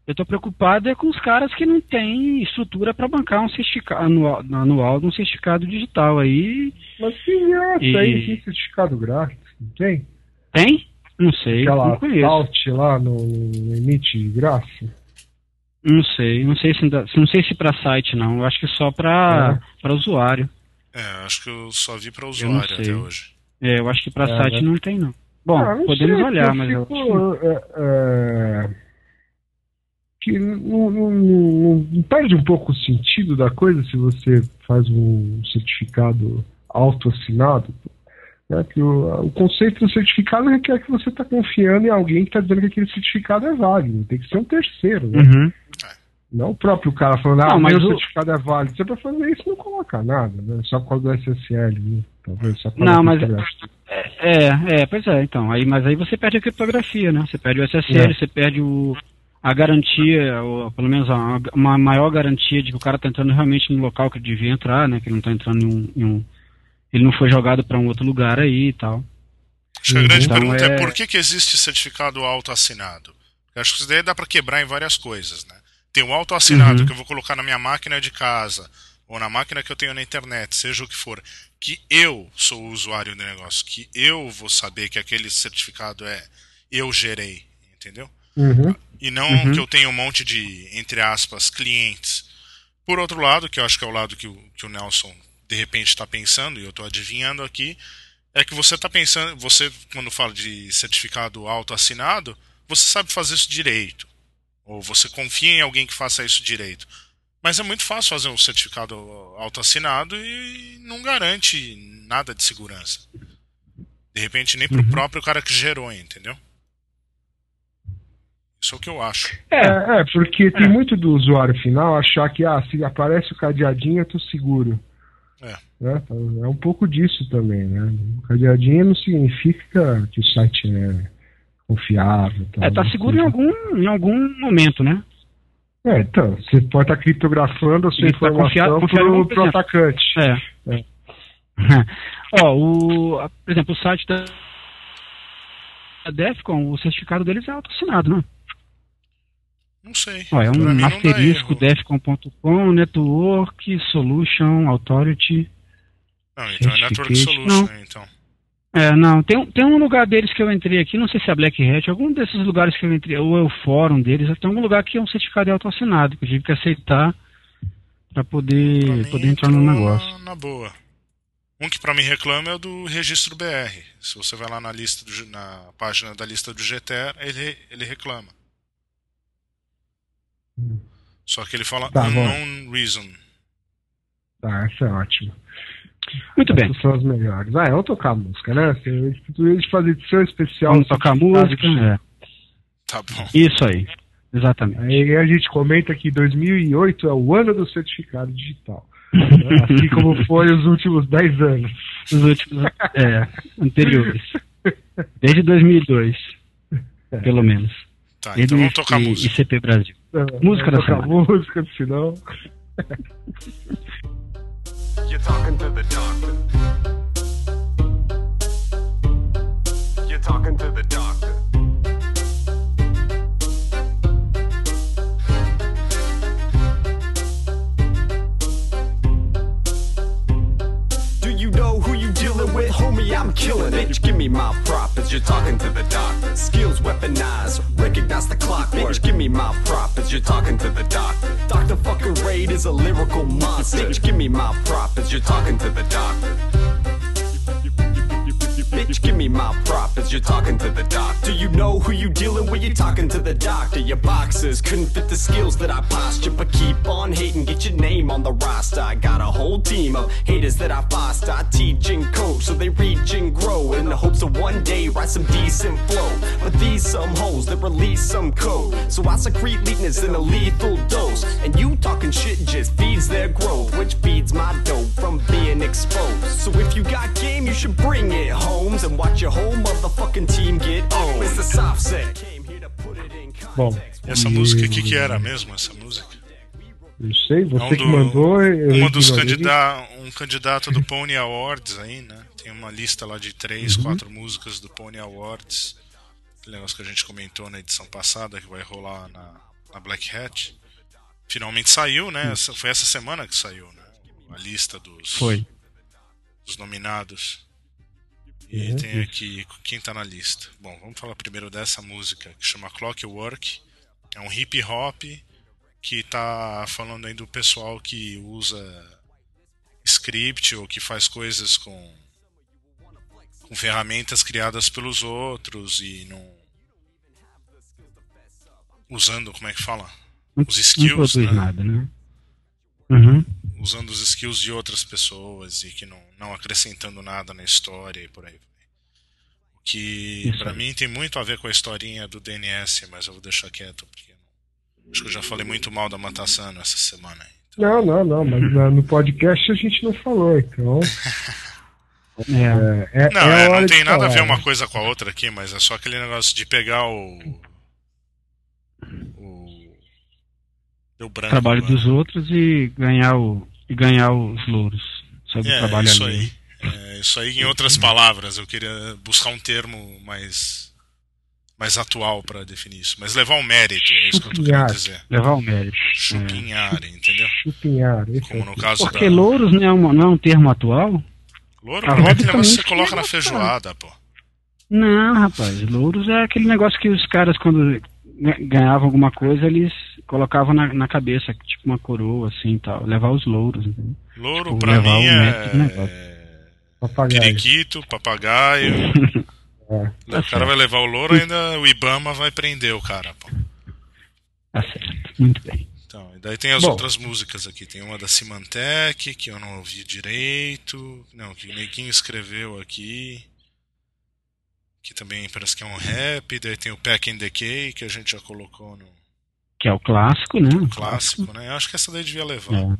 [SPEAKER 3] eu tô preocupado é com os caras que não têm estrutura para bancar um certificado anual, anual de um certificado digital aí.
[SPEAKER 1] Mas que graça, e... aí tem certificado grátis, não tem?
[SPEAKER 3] Tem? Não sei, Aquela não conheço.
[SPEAKER 1] Alt lá no, no emite graça?
[SPEAKER 3] Não sei, não sei se não sei se para site não, eu acho que só para é. para usuário.
[SPEAKER 2] É, acho que eu só vi para usuário até hoje.
[SPEAKER 3] É, eu acho que para é, site né? não tem não. Bom, ah, não podemos sei, olhar, mas
[SPEAKER 1] fico, eu... é, é que não, não, não, não, perde um pouco o sentido da coisa se você faz um certificado auto-assinado. Né? Que o, o, conceito do certificado requer que você está confiando em alguém que está dizendo que aquele certificado é válido. Tem que ser um terceiro. Né? Uhum. Não o próprio cara falando, ah, mas o certificado é válido. Você para fazer isso não coloca nada, né? Só por causa do SSL, né?
[SPEAKER 3] Talvez só não, mas é, é, é, pois é, então. Aí, mas aí você perde a criptografia, né? Você perde o SSL, é. você perde o, a garantia, ou pelo menos uma maior garantia de que o cara está entrando realmente no local que ele devia entrar, né? Que ele não está entrando em um, em um, Ele não foi jogado para um outro lugar aí e tal.
[SPEAKER 2] Acho que a grande então, pergunta é... é... por que, que existe certificado autoassinado? Eu acho que isso daí dá para quebrar em várias coisas, né? Tem o autoassinado uhum. que eu vou colocar na minha máquina de casa, ou na máquina que eu tenho na internet, seja o que for, que eu sou o usuário do negócio, que eu vou saber que aquele certificado é eu gerei, entendeu?
[SPEAKER 1] Uhum.
[SPEAKER 2] E não uhum. que eu tenha um monte de, entre aspas, clientes. Por outro lado, que eu acho que é o lado que o, que o Nelson de repente está pensando, e eu estou adivinhando aqui, é que você está pensando, você, quando fala de certificado auto-assinado, você sabe fazer isso direito. Ou você confia em alguém que faça isso direito. Mas é muito fácil fazer um certificado auto-assinado e não garante nada de segurança. De repente, nem para o uhum. próprio cara que gerou, entendeu? Isso é o que eu acho.
[SPEAKER 1] É, é porque tem é. muito do usuário final achar que ah, se aparece o cadeadinho eu tô seguro. É. Né? É um pouco disso também, né? O cadeadinho não significa que o site é confiável.
[SPEAKER 3] Tal, é, tá seguro em algum, em algum momento, né?
[SPEAKER 1] É, então, você pode estar tá criptografando a sua Ele tá informação tá pro, pro atacante.
[SPEAKER 3] É. é. Ó, o, por exemplo, o site da, Defcon, o certificado deles é autoassinado,
[SPEAKER 2] não? Não sei.
[SPEAKER 3] Ó, é um asterisco defcon.com, Network, Solution, Authority.
[SPEAKER 2] Não, então é Network Solution, não. então.
[SPEAKER 3] É, não, tem, tem um lugar deles que eu entrei aqui, não sei se é a Black Hat, algum desses lugares que eu entrei, ou é o fórum deles, tem algum lugar que é um certificado de autoassinado, que eu tive que aceitar para poder, poder entrar no negócio.
[SPEAKER 2] Na boa. Um que para mim reclama é o do registro BR. Se você vai lá na lista do, na página da lista do GTR, ele, ele reclama. Só que ele fala tá, unknown bom. reason.
[SPEAKER 1] Tá, isso é ótimo.
[SPEAKER 3] Muito bem.
[SPEAKER 1] são as melhores. Ah, vamos tocar música, né? A gente fazer edição especial.
[SPEAKER 3] Vamos tocar música,
[SPEAKER 2] é. Tá bom.
[SPEAKER 3] Isso aí. Exatamente.
[SPEAKER 1] Aí a gente comenta que 2008 é o ano do certificado digital. assim como foi os últimos 10 anos.
[SPEAKER 3] Os últimos, é, anteriores. Desde 2002, é. pelo menos.
[SPEAKER 2] Tá, então vamos tocar
[SPEAKER 3] e,
[SPEAKER 2] música.
[SPEAKER 3] ICP Brasil.
[SPEAKER 1] É, música da semana. música, senão... You're talking to the doctor. I'm killing it. Give me my prop as you're talking to the doctor. Skills weaponized, recognize the clockwork. Bitch, give me my prop as you're talking to the doctor. Dr. fucking Raid is a lyrical monster. Bitch, give me my prop as you're talking to the doctor. Bitch, give me my prop as you're talking to the doctor. Do you know who you dealing with, you're talking to the doctor. Your boxes couldn't fit the skills that I posture, but keep on hating, get your name on the roster. I got a whole team of haters that I foster. I teach and coach so they reach and grow in the hopes of one day write some decent flow. But these some hoes that release some code. So I secrete leakness in a lethal dose. And you talking shit just feeds their growth, which feeds my dope from being exposed. So if you got game, you should bring it home. And watch your whole motherfucking team get owned. It's the soft set. Bom,
[SPEAKER 2] essa música, o que, que era mesmo essa música?
[SPEAKER 1] Não sei, você é um do, que mandou.
[SPEAKER 2] Uma dos candidatos, um candidato do Pony Awards aí, né? Tem uma lista lá de três, uhum. quatro músicas do Pony Awards. Aquele negócio que a gente comentou na edição passada que vai rolar na, na Black Hat. Finalmente saiu, né? Essa, foi essa semana que saiu, né? A lista dos,
[SPEAKER 3] foi.
[SPEAKER 2] dos nominados. E uhum. tem aqui quem tá na lista. Bom, vamos falar primeiro dessa música que chama Clockwork. É um hip hop que tá falando aí do pessoal que usa script ou que faz coisas com com ferramentas criadas pelos outros e não usando como é que fala os skills
[SPEAKER 3] não
[SPEAKER 2] né?
[SPEAKER 3] nada né uhum
[SPEAKER 2] usando os skills de outras pessoas e que não, não acrescentando nada na história e por aí. O que para mim tem muito a ver com a historinha do DNS, mas eu vou deixar quieto porque acho que eu já falei muito mal da Matassano essa semana.
[SPEAKER 1] Então... Não, não, não, mas no podcast a gente não falou, então.
[SPEAKER 2] É, é, não, é, é não tem nada falar. a ver uma coisa com a outra aqui, mas é só aquele negócio de pegar o. o
[SPEAKER 3] deu branco, trabalho dos outros e ganhar o, e ganhar os louros. Sabe, é, trabalho
[SPEAKER 2] isso ali. aí. É, isso aí, em outras palavras, eu queria buscar um termo mais mais atual para definir isso. Mas levar o mérito, é isso que eu tô querendo dizer.
[SPEAKER 3] Levar o mérito.
[SPEAKER 2] Chupinhar, é. entendeu?
[SPEAKER 1] Chupinhar.
[SPEAKER 2] Como no caso
[SPEAKER 3] Porque da... louros não é, uma, não é um termo atual?
[SPEAKER 2] Louro é aquele negócio que você coloca na feijoada, pô.
[SPEAKER 3] Não, rapaz, louros é aquele negócio que os caras, quando ganhavam alguma coisa, eles colocavam na, na cabeça, tipo uma coroa, assim tal. Levar os louros. Entendeu?
[SPEAKER 2] Louro tipo, pra mim é. Papagaio. Periquito, papagaio. é. O tá cara certo. vai levar o louro, ainda o Ibama vai prender o cara, pô.
[SPEAKER 3] Tá certo, muito bem.
[SPEAKER 2] Então, e daí tem as Bom. outras músicas aqui. Tem uma da Symantec, que eu não ouvi direito. Não, que Neguinho escreveu aqui que também parece que é um rap, daí tem o Pack and Decay, que a gente já colocou no.
[SPEAKER 3] Que é o clássico, né? O
[SPEAKER 2] clássico, né? Eu acho que essa daí devia levar. É.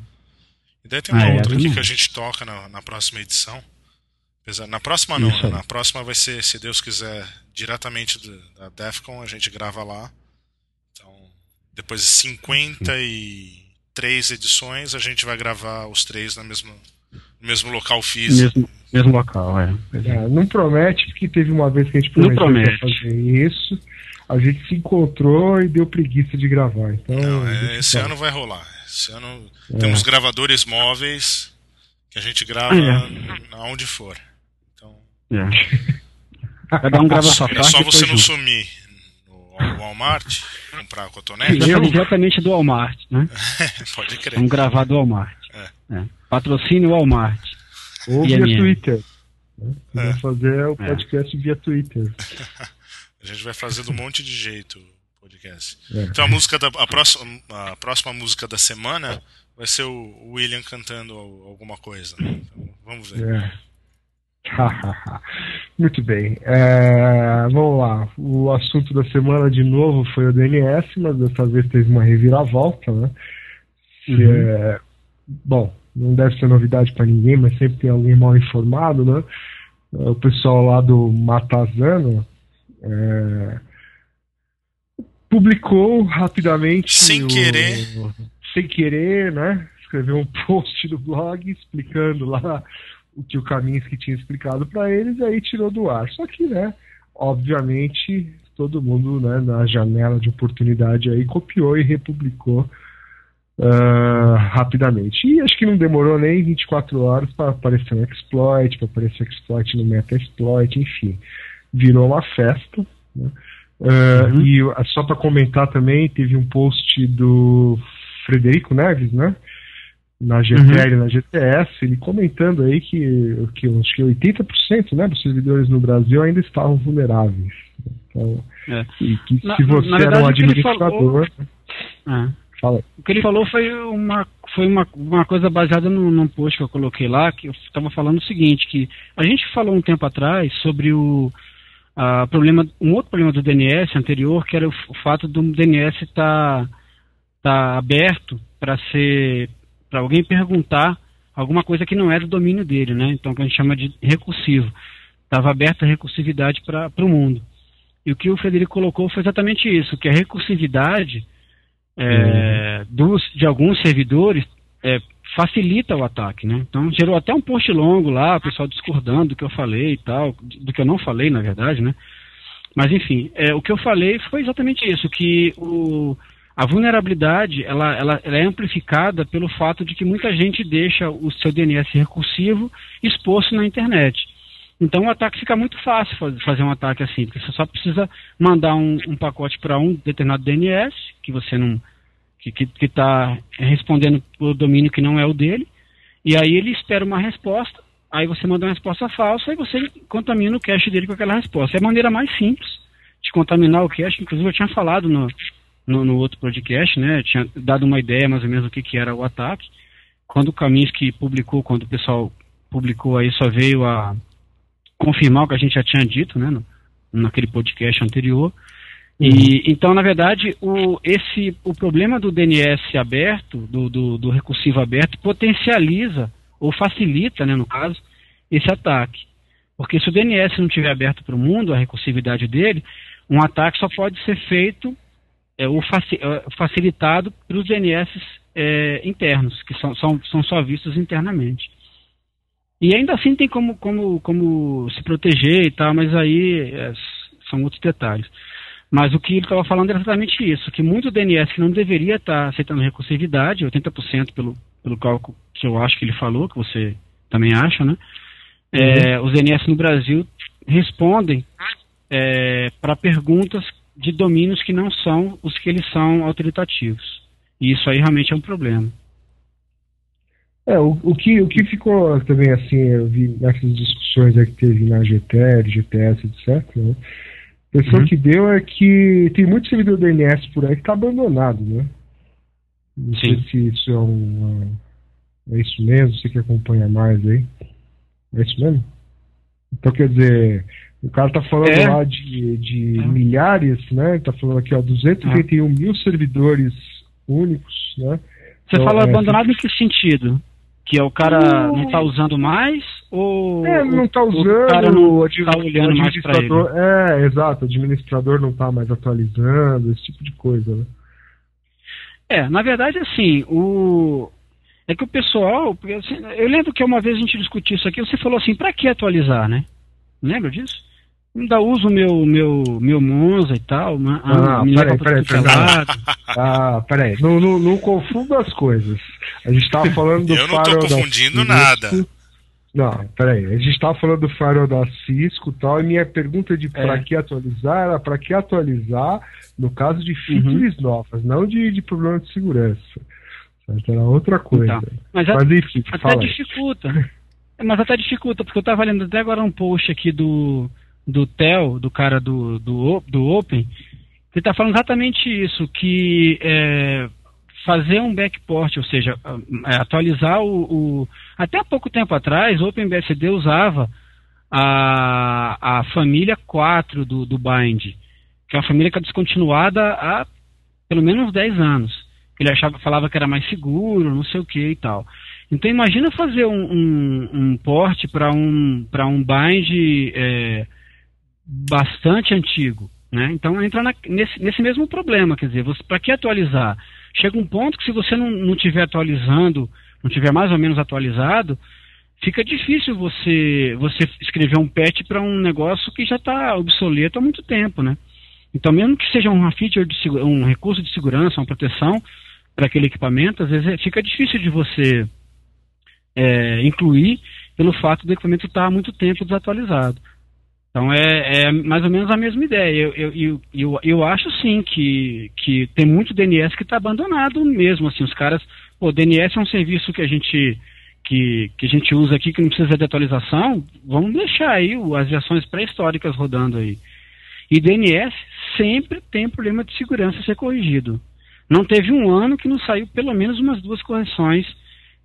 [SPEAKER 2] E daí tem uma ah, é, outra é, aqui que a gente toca na, na próxima edição, Na próxima não, né? na próxima vai ser, se Deus quiser, diretamente da Defcon, a gente grava lá. Então, depois de 53 edições, a gente vai gravar os três na mesma, no mesmo local físico.
[SPEAKER 3] Mesmo, mesmo local, é.
[SPEAKER 1] é. Não promete, porque teve uma vez que a gente prometeu fazer isso, a gente se encontrou e deu preguiça de gravar. Então,
[SPEAKER 2] não, é, esse ano vai rolar. Esse ano é. temos gravadores móveis que a gente grava ah, é. aonde for.
[SPEAKER 3] É. Cada um grava sua parte.
[SPEAKER 2] É só você não sumir no Walmart, comprar cotonete.
[SPEAKER 3] Eu diretamente do Walmart, né?
[SPEAKER 2] Pode crer.
[SPEAKER 3] Vamos gravar do Walmart. É. É. Patrocínio Walmart.
[SPEAKER 1] Ou via Twitter. Né? É. Vamos fazer o é. podcast via Twitter.
[SPEAKER 2] a gente vai fazer de um monte de jeito o podcast. É. Então a música da a próxima, a próxima música da semana vai ser o William cantando alguma coisa. Então, vamos ver. É.
[SPEAKER 1] Muito bem. É, vamos lá. O assunto da semana de novo foi o DNS, mas dessa vez teve uma reviravolta, né? Uhum. É, bom, não deve ser novidade para ninguém, mas sempre tem alguém mal informado, né? O pessoal lá do Matazano é, publicou rapidamente.
[SPEAKER 2] Sem o, querer.
[SPEAKER 1] Sem querer, né? Escreveu um post no blog explicando lá o que o Kaminsky tinha explicado para eles, e aí tirou do ar. Só que, né, obviamente, todo mundo, né, na janela de oportunidade aí copiou e republicou uh, rapidamente. E acho que não demorou nem 24 horas para aparecer um exploit, para aparecer um exploit no Metaexploit, enfim. Virou uma festa. Né? Uh, uhum. E só para comentar também, teve um post do Frederico Neves, né? na GTL uhum. na GTS, ele comentando aí que, que acho que 80% né, dos servidores no Brasil ainda estavam vulneráveis. Então, é. e que na, se você verdade, era um administrador.
[SPEAKER 3] Falou, é. Fala. O que ele falou foi uma, foi uma, uma coisa baseada no, num post que eu coloquei lá, que eu estava falando o seguinte, que a gente falou um tempo atrás sobre o a, problema, um outro problema do DNS anterior, que era o, o fato do DNS estar tá, tá aberto para ser para alguém perguntar alguma coisa que não é do domínio dele, né? Então, que a gente chama de recursivo. Estava aberta a recursividade para o mundo. E o que o Frederico colocou foi exatamente isso, que a recursividade é, uhum. dos, de alguns servidores é, facilita o ataque, né? Então gerou até um post longo lá, o pessoal discordando do que eu falei e tal, do que eu não falei, na verdade, né? Mas enfim, é, o que eu falei foi exatamente isso, que o, a vulnerabilidade ela, ela, ela, é amplificada pelo fato de que muita gente deixa o seu DNS recursivo exposto na internet. Então o ataque fica muito fácil fazer um ataque assim, porque você só precisa mandar um, um pacote para um determinado DNS que você não que está respondendo por domínio que não é o dele, e aí ele espera uma resposta, aí você manda uma resposta falsa e você contamina o cache dele com aquela resposta. É a maneira mais simples de contaminar o cache, inclusive eu tinha falado no, no, no, outro podcast, né? Tinha dado uma ideia mais ou menos do que, que era o ataque. Quando o Kaminsky publicou, quando o pessoal publicou aí, só veio a confirmar o que a gente já tinha dito, né? No, naquele podcast anterior. E uhum. então, na verdade, o, esse, o problema do DNS aberto, do, do, do recursivo aberto, potencializa ou facilita, né, no caso, esse ataque. Porque se o DNS não estiver aberto para o mundo, a recursividade dele, um ataque só pode ser feito é, o faci é, facilitado para os DNS é, internos, que são, são, são só vistos internamente. E ainda assim tem como, como, como se proteger e tal, mas aí é, são outros detalhes. Mas o que ele estava falando era exatamente isso, que muito DNS que não deveria estar aceitando recursividade, 80% pelo, pelo cálculo que eu acho que ele falou, que você também acha, né? É, uhum. os DNS no Brasil respondem é, para perguntas de domínios que não são os que eles são autoritativos. E isso aí realmente é um problema.
[SPEAKER 1] É, o, o, que, o que ficou também assim, eu vi nessas discussões que teve na GTL, GTS, etc., né? A impressão uhum. que deu é que tem muito servidor DNS por aí que está abandonado, né? Não Sim. sei se isso é um. É isso mesmo, você que acompanha mais aí. É isso mesmo? Então quer dizer, o cara tá falando é. lá de, de é. milhares, né? Tá falando aqui, ó, 281 é. mil servidores únicos, né?
[SPEAKER 3] Você então, fala é, abandonado em que sentido? Que é o cara não está usando mais ou
[SPEAKER 1] é, não está usando, o cara não está olhando mais para ele? É, exato, o administrador não está mais atualizando, esse tipo de coisa, né?
[SPEAKER 3] É, na verdade, assim, o é que o pessoal, assim, eu lembro que uma vez a gente discutiu isso aqui, você falou assim, para que atualizar, né? Lembra disso? Ainda uso meu meu meu Monza e tal,
[SPEAKER 1] mas ah, peraí, peraí, peraí, ah, peraí, não, não, não confunda as coisas. A gente estava falando do
[SPEAKER 2] Eu não estou confundindo nada.
[SPEAKER 1] Não, peraí, a gente estava falando do firewall da Cisco e tal, e minha pergunta de para é. que atualizar era para que atualizar no caso de features uhum. novas, não de, de problema de segurança. Certo? Era outra coisa. Então,
[SPEAKER 3] mas, mas enfim, até dificulta. Mas até dificulta, porque eu estava lendo até agora um post aqui do do Theo, do cara do, do, do Open, ele está falando exatamente isso, que é, fazer um backport, ou seja, é, atualizar o, o, Até há pouco tempo atrás, o OpenBSD usava a, a família 4 do, do Bind, que é uma família que é descontinuada há pelo menos 10 anos. Ele achava, falava que era mais seguro, não sei o que e tal. Então imagina fazer um, um, um port para um, um bind é, bastante antigo. Né? Então entra na, nesse, nesse mesmo problema, quer dizer, para que atualizar? Chega um ponto que se você não, não tiver atualizando, não tiver mais ou menos atualizado, fica difícil você, você escrever um patch para um negócio que já está obsoleto há muito tempo, né? Então, mesmo que seja uma feature de um recurso de segurança, uma proteção para aquele equipamento, às vezes é, fica difícil de você é, incluir pelo fato do equipamento estar tá há muito tempo desatualizado. Então é, é, mais ou menos a mesma ideia. Eu, eu, eu, eu, eu acho sim que, que tem muito DNS que está abandonado mesmo. Assim, os caras. O DNS é um serviço que a gente que, que a gente usa aqui que não precisa de atualização. Vamos deixar aí as versões pré-históricas rodando aí. E DNS sempre tem problema de segurança a ser corrigido. Não teve um ano que não saiu pelo menos umas duas correções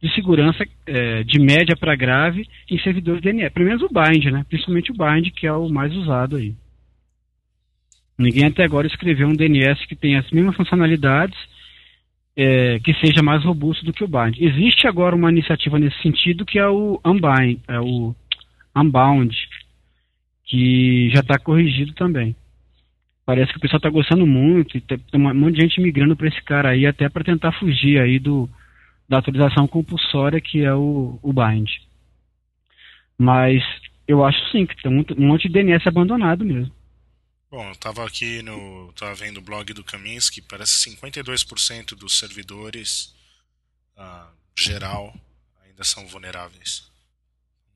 [SPEAKER 3] de segurança é, de média para grave em servidores DNS. Pelo menos o bind, né? Principalmente o bind, que é o mais usado aí. Ninguém até agora escreveu um DNS que tenha as mesmas funcionalidades, é, que seja mais robusto do que o bind. Existe agora uma iniciativa nesse sentido que é o Unbind, é o Unbound, que já está corrigido também. Parece que o pessoal está gostando muito e tem um monte de gente migrando para esse cara aí até para tentar fugir aí do da atualização compulsória que é o, o bind. Mas eu acho sim que tem um, um monte de DNS abandonado mesmo.
[SPEAKER 2] Bom, eu estava aqui no. tava vendo o blog do Kaminsky, parece 52% dos servidores uh, geral ainda são vulneráveis.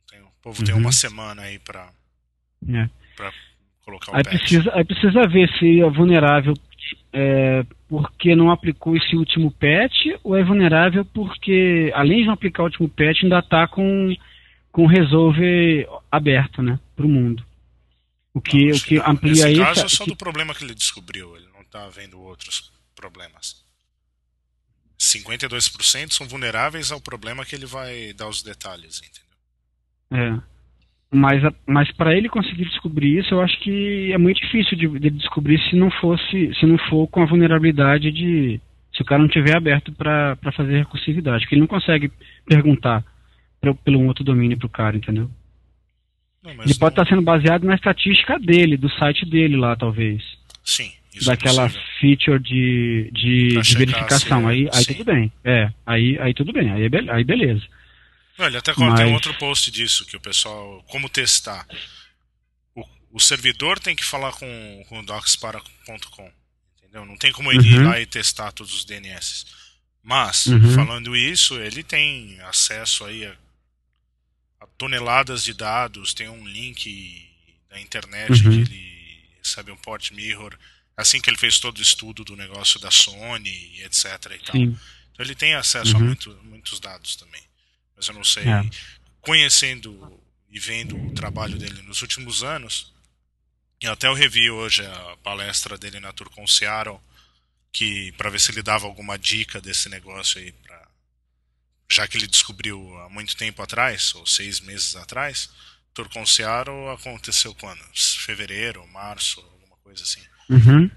[SPEAKER 2] Tem, o povo uhum. tem uma semana aí para
[SPEAKER 3] é. colocar o aí patch. Precisa, aí precisa ver se é vulnerável é, porque não aplicou esse último patch ou é vulnerável porque, além de não aplicar o último patch, ainda está com, com o resolver aberto né, para o mundo. O que, não, o que amplia isso.
[SPEAKER 2] caso é só que... do problema que ele descobriu, ele não está vendo outros problemas. 52% são vulneráveis ao problema que ele vai dar os detalhes, entendeu?
[SPEAKER 3] É. Mas, mas para ele conseguir descobrir isso, eu acho que é muito difícil de, de, descobrir se não fosse, se não for com a vulnerabilidade de se o cara não tiver aberto para fazer recursividade, que ele não consegue perguntar pra, pelo outro domínio para o cara, entendeu? Não, ele não... pode estar tá sendo baseado na estatística dele, do site dele lá, talvez.
[SPEAKER 2] Sim.
[SPEAKER 3] Isso é daquela é feature de, de, de verificação. aí, aí tudo bem. É, aí, aí tudo bem, aí, é aí beleza.
[SPEAKER 2] Ele até Mas... tem um outro post disso, que o pessoal. Como testar. O, o servidor tem que falar com, com o docspara.com. Entendeu? Não tem como ele uhum. ir lá e testar todos os DNS. Mas, uhum. falando isso, ele tem acesso aí a, a, toneladas de dados, tem um link da internet uhum. que ele recebe um port mirror. Assim que ele fez todo o estudo do negócio da Sony, etc. E tal. Então ele tem acesso a uhum. muito, muitos dados também mas eu não sei. É. Conhecendo e vendo o trabalho dele nos últimos anos, e até eu revi hoje a palestra dele na Turcon Seattle, que para ver se ele dava alguma dica desse negócio aí para já que ele descobriu há muito tempo atrás, ou seis meses atrás, Turcon Seattle aconteceu quando? Fevereiro, março, alguma coisa assim.
[SPEAKER 3] Uhum.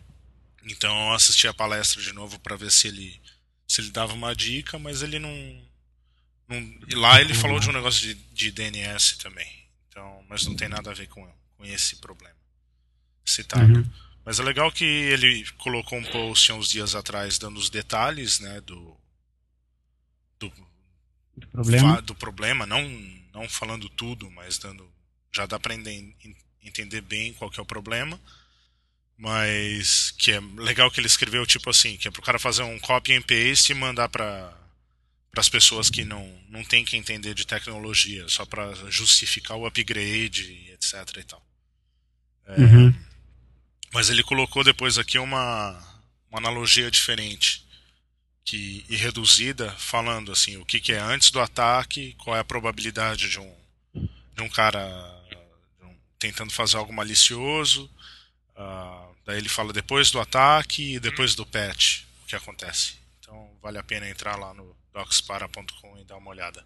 [SPEAKER 2] Então eu assisti a palestra de novo para ver se ele se ele dava uma dica, mas ele não e lá ele falou de um negócio de, de DNS também. Então, mas não tem nada a ver com, com esse problema citado. Uhum. Mas é legal que ele colocou um post há uns dias atrás dando os detalhes né, do, do,
[SPEAKER 3] do problema,
[SPEAKER 2] do problema não, não falando tudo, mas dando já dá para entender bem qual que é o problema. Mas que é legal que ele escreveu tipo assim, que é pro cara fazer um copy and paste e mandar para para as pessoas que não não tem que entender de tecnologia, só para justificar o upgrade, etc e tal. É, uhum. Mas ele colocou depois aqui uma, uma analogia diferente que, e reduzida, falando assim, o que, que é antes do ataque, qual é a probabilidade de um, de um cara tentando fazer algo malicioso. Uh, daí ele fala depois do ataque e depois do patch, o que acontece. Então vale a pena entrar lá no docspara.com e dar uma olhada.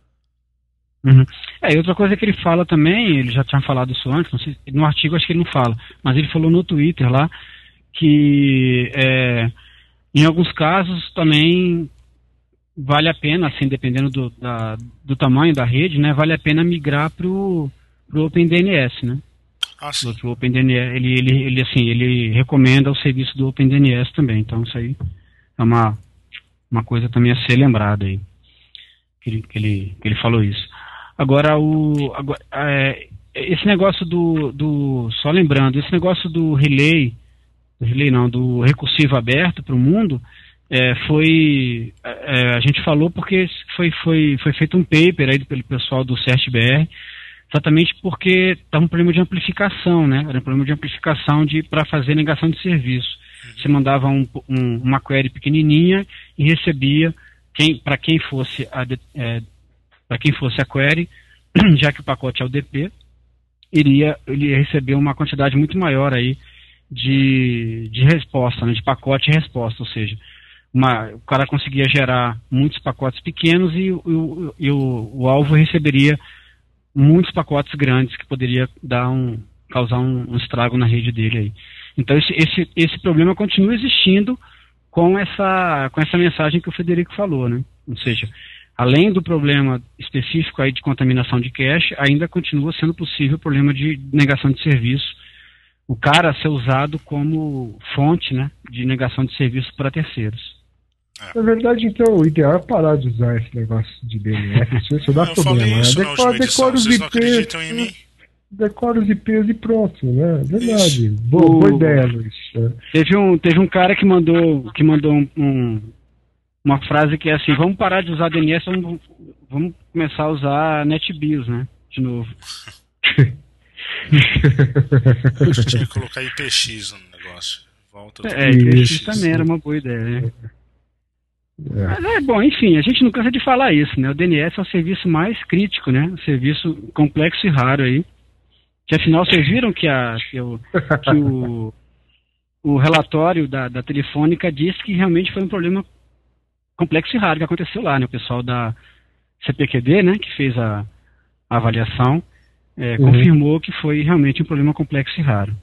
[SPEAKER 3] Uhum. É, e outra coisa que ele fala também, ele já tinha falado isso antes, sei, no artigo acho que ele não fala, mas ele falou no Twitter lá que é, em alguns casos também vale a pena, assim, dependendo do, da, do tamanho da rede, né, vale a pena migrar pro, pro OpenDNS, né?
[SPEAKER 2] Ah, sim.
[SPEAKER 3] O OpenDNS, ele, ele, ele, assim, ele recomenda o serviço do OpenDNS também, então isso aí é uma, uma coisa também a ser lembrada aí, que ele, que ele, que ele falou isso. Agora, o, agora, é, esse negócio do, do. Só lembrando, esse negócio do relay, do relay não, do recursivo aberto para o mundo, é, foi. É, a gente falou porque foi, foi, foi feito um paper aí pelo pessoal do CERT-BR, exatamente porque estava um problema de amplificação, né? Era um problema de amplificação de, para fazer negação de serviço. Você mandava um, um, uma query pequenininha e recebia, quem, para quem fosse a, é, para quem fosse a query, já que o pacote é o DP, iria, ele ia receber uma quantidade muito maior aí de, de resposta, né, de pacote e resposta, ou seja, uma, o cara conseguia gerar muitos pacotes pequenos e, o, e o, o, alvo receberia muitos pacotes grandes que poderia dar um, causar um, um estrago na rede dele aí. Então esse, esse, esse problema continua existindo com essa, com essa mensagem que o Federico falou, né? Ou seja, além do problema específico aí de contaminação de cache, ainda continua sendo possível o problema de negação de serviço. O cara ser usado como fonte né, de negação de serviço para terceiros.
[SPEAKER 1] É. Na verdade, então, o ideal é parar de usar esse negócio de DNS. Isso dá problema. Isso né? Decora, decora os IPs. Decora os IPs e pronto, né? Verdade. Boa, boa, ideia, Luiz.
[SPEAKER 3] Teve um, teve um cara que mandou, que mandou um, um uma frase que é assim, vamos parar de usar DNS, vamos, vamos começar a usar NetBIOS, né? De novo.
[SPEAKER 2] tinha que colocar IPX no negócio. Volta
[SPEAKER 3] é, IPX também era uma boa ideia, né? É. Mas é bom, enfim, a gente não cansa de falar isso, né? O DNS é o serviço mais crítico, né? Um serviço complexo e raro aí. Que afinal vocês viram que, a, que, o, que o, o relatório da, da Telefônica disse que realmente foi um problema complexo e raro que aconteceu lá, né? O pessoal da CPQD, né, que fez a, a avaliação, é, uhum. confirmou que foi realmente um problema complexo e raro.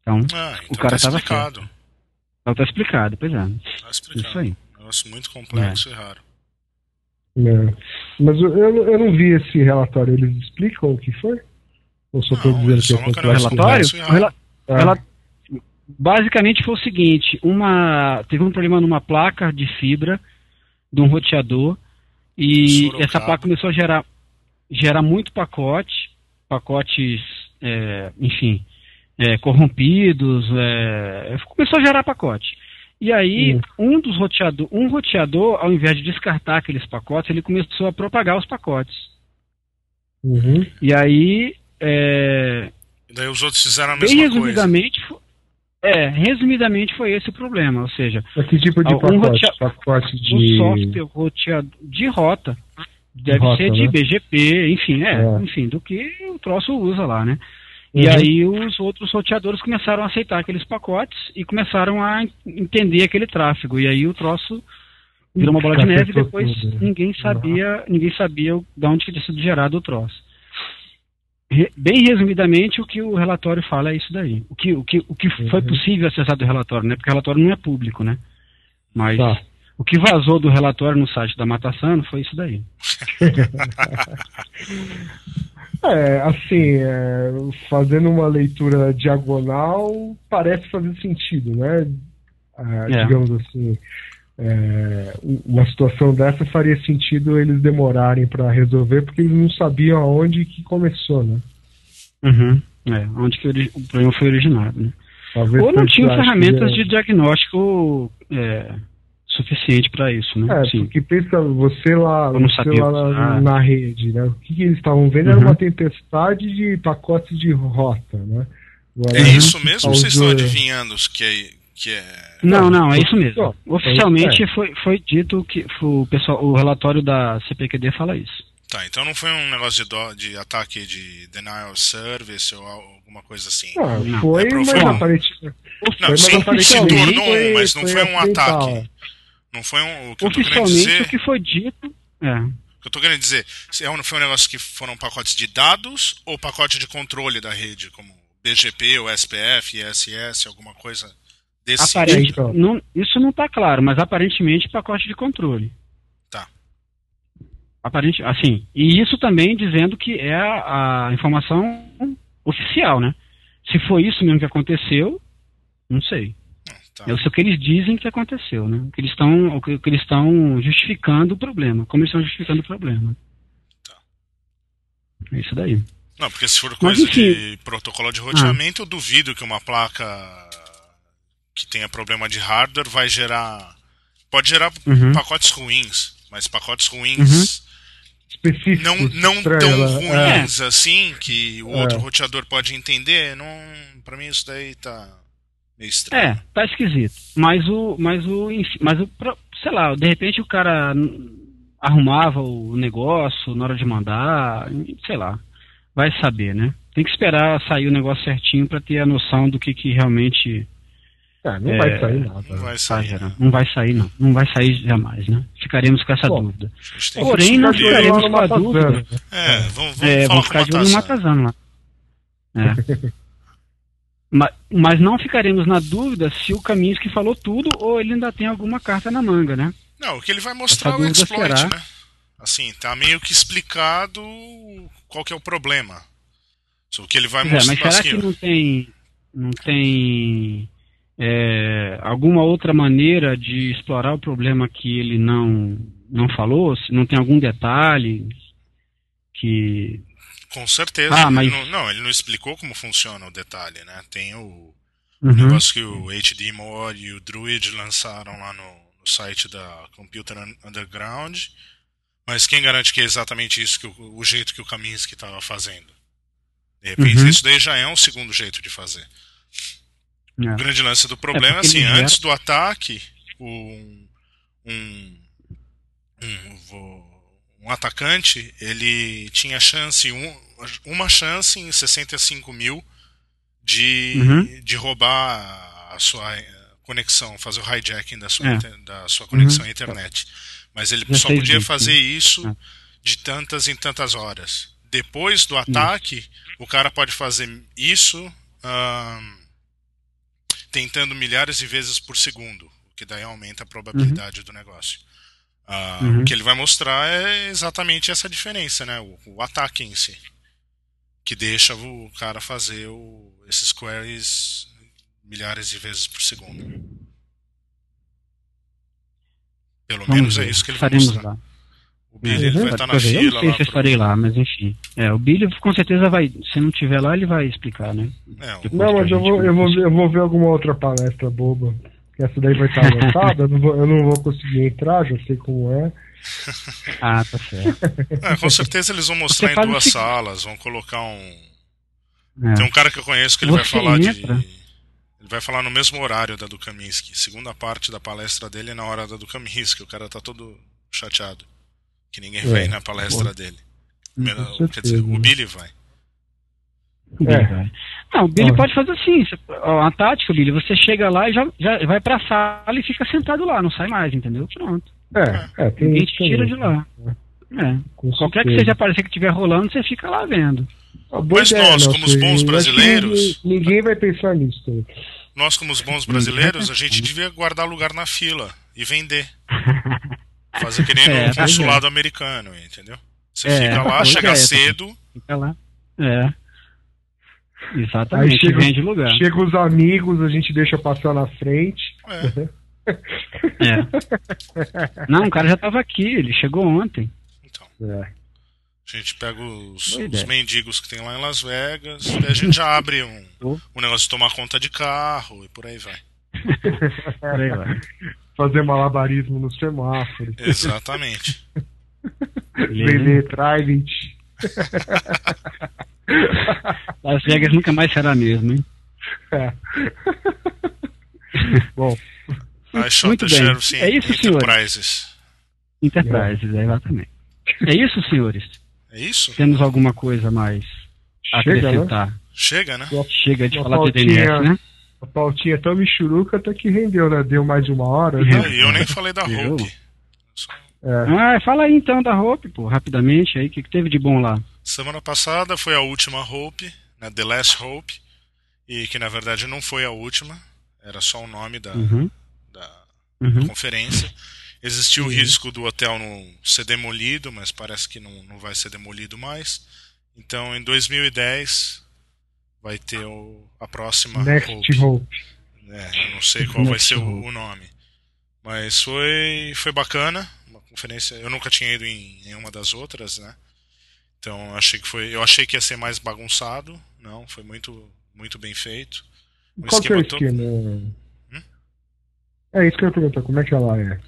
[SPEAKER 3] Então, ah, então o cara estava tá explicado. Certo. Então tá explicado, pois é. Tá explicado. Isso aí.
[SPEAKER 2] Um negócio muito complexo é. e raro.
[SPEAKER 1] É. Mas eu, eu, não vi esse relatório. Eles explicam o que foi? Ou só estou dizendo que é
[SPEAKER 3] complexo? Relatório? Rela ah. Basicamente foi o seguinte: uma teve um problema numa placa de fibra de um roteador e Sorocaba. essa placa começou a gerar, gerar muito pacote, pacotes, é, enfim, é, corrompidos, é, começou a gerar pacote. E aí, um dos roteador, um roteador, ao invés de descartar aqueles pacotes, ele começou a propagar os pacotes.
[SPEAKER 1] Uhum.
[SPEAKER 3] E aí. É,
[SPEAKER 2] e daí os outros fizeram a mesma bem
[SPEAKER 3] resumidamente, coisa. É, resumidamente foi esse o problema, ou seja...
[SPEAKER 1] Mas que tipo de pacote? Um pacote de...
[SPEAKER 3] Um software roteador de rota, deve rota, ser de né? BGP, enfim, é, é, enfim, do que o troço usa lá, né? Uhum. E aí os outros roteadores começaram a aceitar aqueles pacotes e começaram a entender aquele tráfego, e aí o troço virou uma bola de neve e depois ninguém sabia, uhum. ninguém sabia de onde tinha sido gerado o troço bem resumidamente, o que o relatório fala é isso daí. O que, o que, o que foi uhum. possível acessar do relatório, né? Porque o relatório não é público, né? Mas tá. O que vazou do relatório no site da Matassano foi isso daí.
[SPEAKER 1] é, assim, é, fazendo uma leitura diagonal, parece fazer sentido, né? Ah, é. Digamos assim, é, uma situação dessa faria sentido eles demorarem para resolver, porque eles não sabiam aonde que começou, né?
[SPEAKER 3] Uhum. É, onde que o problema foi originado, né? Talvez Ou não tinham ferramentas que... de diagnóstico é, suficiente para isso, né?
[SPEAKER 1] É, Sim. porque pensa, você lá, você lá na, na, rede, né? O que, que eles estavam vendo uhum. era uma tempestade de pacotes de rota, né?
[SPEAKER 2] Agora, é isso mesmo ou vocês estão adivinhando que é, que é...
[SPEAKER 3] Não, não, é isso mesmo. Oficialmente é. foi, foi dito que o, pessoal, o relatório da CPQD fala isso.
[SPEAKER 2] Tá, então não foi um negócio de, do, de ataque de denial of service ou alguma coisa assim.
[SPEAKER 1] Não, não. foi, é mas aparentemente...
[SPEAKER 2] Não, sim, se tornou um, mas não foi, foi um ataque. Não foi um. O que
[SPEAKER 3] Oficialmente, eu tô dizer, o que foi dito. É. O
[SPEAKER 2] que eu tô querendo dizer, se é foi um negócio que foram pacotes de dados ou pacote de controle da rede, como BGP ou SPF, ISS, alguma coisa desse
[SPEAKER 3] Aparente, não, Isso não está claro, mas aparentemente pacote de controle.
[SPEAKER 2] Tá.
[SPEAKER 3] Aparente, assim, e isso também dizendo que é a, a informação oficial, né? Se foi isso mesmo que aconteceu, não sei. Tá. É o que eles dizem que aconteceu, né? Que eles estão, o que, eles estão justificando o problema, como eles estão justificando o problema. Tá. É isso daí.
[SPEAKER 2] Não, porque se for coisa Mas, de protocolo de roteamento, ah. eu duvido que uma placa que tenha problema de hardware vai gerar. Pode gerar uhum. pacotes ruins, mas pacotes ruins.
[SPEAKER 1] Uhum.
[SPEAKER 2] Não, não tão ela. ruins é. assim que o é. outro roteador pode entender. Não, para mim isso daí tá
[SPEAKER 3] Meio estranho. É, tá esquisito. Mas o. Mas o. Mas o. Sei lá, de repente o cara arrumava o negócio na hora de mandar, sei lá. Vai saber, né? Tem que esperar sair o negócio certinho para ter a noção do que, que realmente.
[SPEAKER 1] É, não é, vai sair nada.
[SPEAKER 2] Não vai sair. Tá,
[SPEAKER 3] não vai sair, não. Não vai sair jamais, né? Ficaremos com essa Bom, dúvida. Porém, nós ficaremos com a dúvida.
[SPEAKER 2] É, vamos, vamos, é,
[SPEAKER 3] vamos ficar de olho no Matazano lá. É. Mas não ficaremos na dúvida se o Kaminsky falou tudo ou ele ainda tem alguma carta na manga, né?
[SPEAKER 2] Não, o que ele vai mostrar é o exploit, será... né? Assim, tá meio que explicado qual que é o problema. O que ele vai
[SPEAKER 3] mostrar. É, mas será assim, que não tem, não tem é, alguma outra maneira de explorar o problema que ele não, não falou? Se não tem algum detalhe que
[SPEAKER 2] com certeza. Ah, mas... não, não, ele não explicou como funciona o detalhe, né? Tem o uhum. negócio que o HD More e o Druid lançaram lá no, no, site da Computer Underground. Mas quem garante que é exatamente isso, que o, o jeito que o Kaminsky estava fazendo? De repente, uhum. isso daí já é um segundo jeito de fazer. É. O grande lance do problema é, assim, antes do ataque, um, um, um um atacante, ele tinha chance, um, uma chance em 65 mil de, uhum. de roubar a sua conexão, fazer o hijacking da sua, é. da sua conexão uhum. à internet. Mas ele Já só podia fazer isso é. de tantas em tantas horas. Depois do ataque, o cara pode fazer isso tentando milhares de vezes por segundo, o que daí aumenta a probabilidade uhum. do negócio. Uh, uhum. O que ele vai mostrar é exatamente essa diferença, né? O, o ataque em si. Que deixa o cara fazer o, esses queries milhares de vezes por segundo. Pelo Vamos menos é ver. é isso que ele
[SPEAKER 3] Faremos
[SPEAKER 2] vai mostrar.
[SPEAKER 3] Lá.
[SPEAKER 2] O Billy uhum. vai estar na fila.
[SPEAKER 3] Eu não sei se eu estarei lá, mas enfim. É, o Billy com certeza vai. Se não tiver lá, ele vai explicar, né?
[SPEAKER 1] É, não, mas eu vou, eu, vou, eu vou ver alguma outra palestra boba essa daí vai estar lotada, eu, não vou, eu não vou conseguir entrar, já sei como é.
[SPEAKER 3] Ah, tá certo.
[SPEAKER 2] É, com certeza eles vão mostrar em duas salas, vão colocar um. É. Tem um cara que eu conheço que ele Você vai falar entra? de. Ele vai falar no mesmo horário da do Kaminsky. Segunda parte da palestra dele é na hora da do Kaminsky. O cara tá todo chateado. Que ninguém é. vem na palestra Pô. dele. Quer dizer, o Billy vai.
[SPEAKER 3] O Billy é. Não, o Billy ah. pode fazer assim, a tática, Billy, você chega lá e já, já vai pra sala e fica sentado lá, não sai mais, entendeu? Pronto.
[SPEAKER 1] É, é
[SPEAKER 3] tem Ninguém te tira de lá. É. Qualquer que seja aparecer que estiver rolando, você fica lá vendo.
[SPEAKER 2] Mas ideia, nós, como os bons brasileiros.
[SPEAKER 1] Ninguém, ninguém, vai pensar nisso.
[SPEAKER 2] Nós, como os bons brasileiros, a gente devia guardar lugar na fila e vender. Fazer que nem é, no consulado é. americano, entendeu? Você é, fica lá, chega é, cedo.
[SPEAKER 3] Fica lá. É. Exatamente, Aí chega, vem de lugar.
[SPEAKER 1] Chega os amigos, a gente deixa passar na frente. É.
[SPEAKER 3] é. Não, o cara já tava aqui, ele chegou ontem. Então.
[SPEAKER 2] É. A gente pega os, os, mendigos que tem lá em Las Vegas, e a gente já abre um, um negócio de tomar conta de carro e por aí vai.
[SPEAKER 3] por aí vai.
[SPEAKER 1] Fazer malabarismo no semáforo.
[SPEAKER 2] Exatamente.
[SPEAKER 1] Vender Trident.
[SPEAKER 3] Las Vegas nunca mais será mesmo, hein? É.
[SPEAKER 1] Bom.
[SPEAKER 3] Muito bem. É isso, Enterprises. Enterprises, é. exatamente. É isso, senhores.
[SPEAKER 2] É isso?
[SPEAKER 3] Temos alguma coisa mais a Chega, acrescentar? Né?
[SPEAKER 2] Chega, né?
[SPEAKER 3] Chega de falar pautinha, de DNS, né?
[SPEAKER 1] A pautinha tão michuruca até que rendeu, né? Deu mais de uma hora. Né?
[SPEAKER 2] Eu nem falei da Hope.
[SPEAKER 3] É. Ah, fala aí então da Hope, pô, rapidamente aí, o que, que teve de bom lá?
[SPEAKER 2] Semana passada foi a última Hope, né, The Last Hope, e que na verdade não foi a última, era só o nome da, uhum. da uhum. conferência. Existiu uhum. o risco do hotel não ser demolido, mas parece que não, não vai ser demolido mais. Então em 2010 vai ter o, a próxima
[SPEAKER 1] Next Hope. Hope.
[SPEAKER 2] É, não sei qual Next vai ser o, o, nome. Mas foi, foi bacana conferência. Eu nunca tinha ido em nenhuma das outras, né? Então achei que foi. Eu achei que ia ser mais bagunçado. Não, foi muito, muito bem feito.
[SPEAKER 1] O Qual que é o esquema? Todo... Hum? É isso que eu ia perguntar, como é que ela é?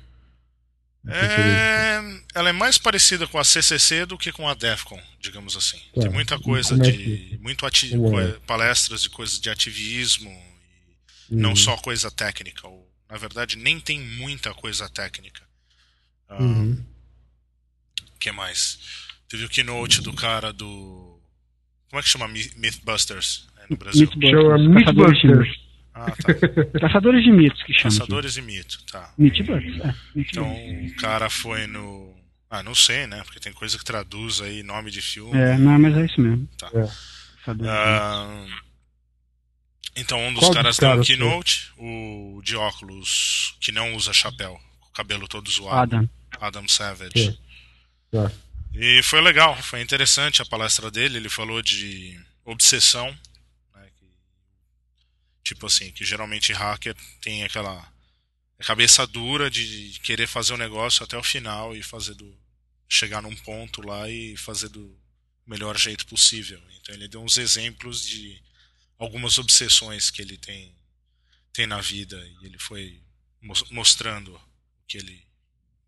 [SPEAKER 2] É, ela é mais parecida com a CCC do que com a DEFCON, digamos assim. Tá. Tem muita coisa é de. Que... muito ati... é? palestras de coisas de ativismo, e hum. não só coisa técnica. Ou, na verdade, nem tem muita coisa técnica. O uhum. que mais? Teve o keynote do cara do. Como é que chama Mythbusters é, no Brasil?
[SPEAKER 1] Mythbusters.
[SPEAKER 3] Ah, tá. Caçadores de mitos que chama.
[SPEAKER 2] Caçadores de mito, tá.
[SPEAKER 3] Mythbusters. É,
[SPEAKER 2] então o cara foi no. Ah, não sei, né? Porque tem coisa que traduz aí nome de filme.
[SPEAKER 3] É, não, mas é isso mesmo.
[SPEAKER 2] Tá. É. Ah, então um dos Qual caras deu um keynote, o de óculos que não usa chapéu cabelo todo zoado.
[SPEAKER 3] Adam.
[SPEAKER 2] Adam Savage. É. É. E foi legal, foi interessante a palestra dele. Ele falou de obsessão. Tipo assim, que geralmente hacker tem aquela cabeça dura de querer fazer o negócio até o final e fazer do. chegar num ponto lá e fazer do melhor jeito possível. Então ele deu uns exemplos de algumas obsessões que ele tem, tem na vida e ele foi mostrando que ele,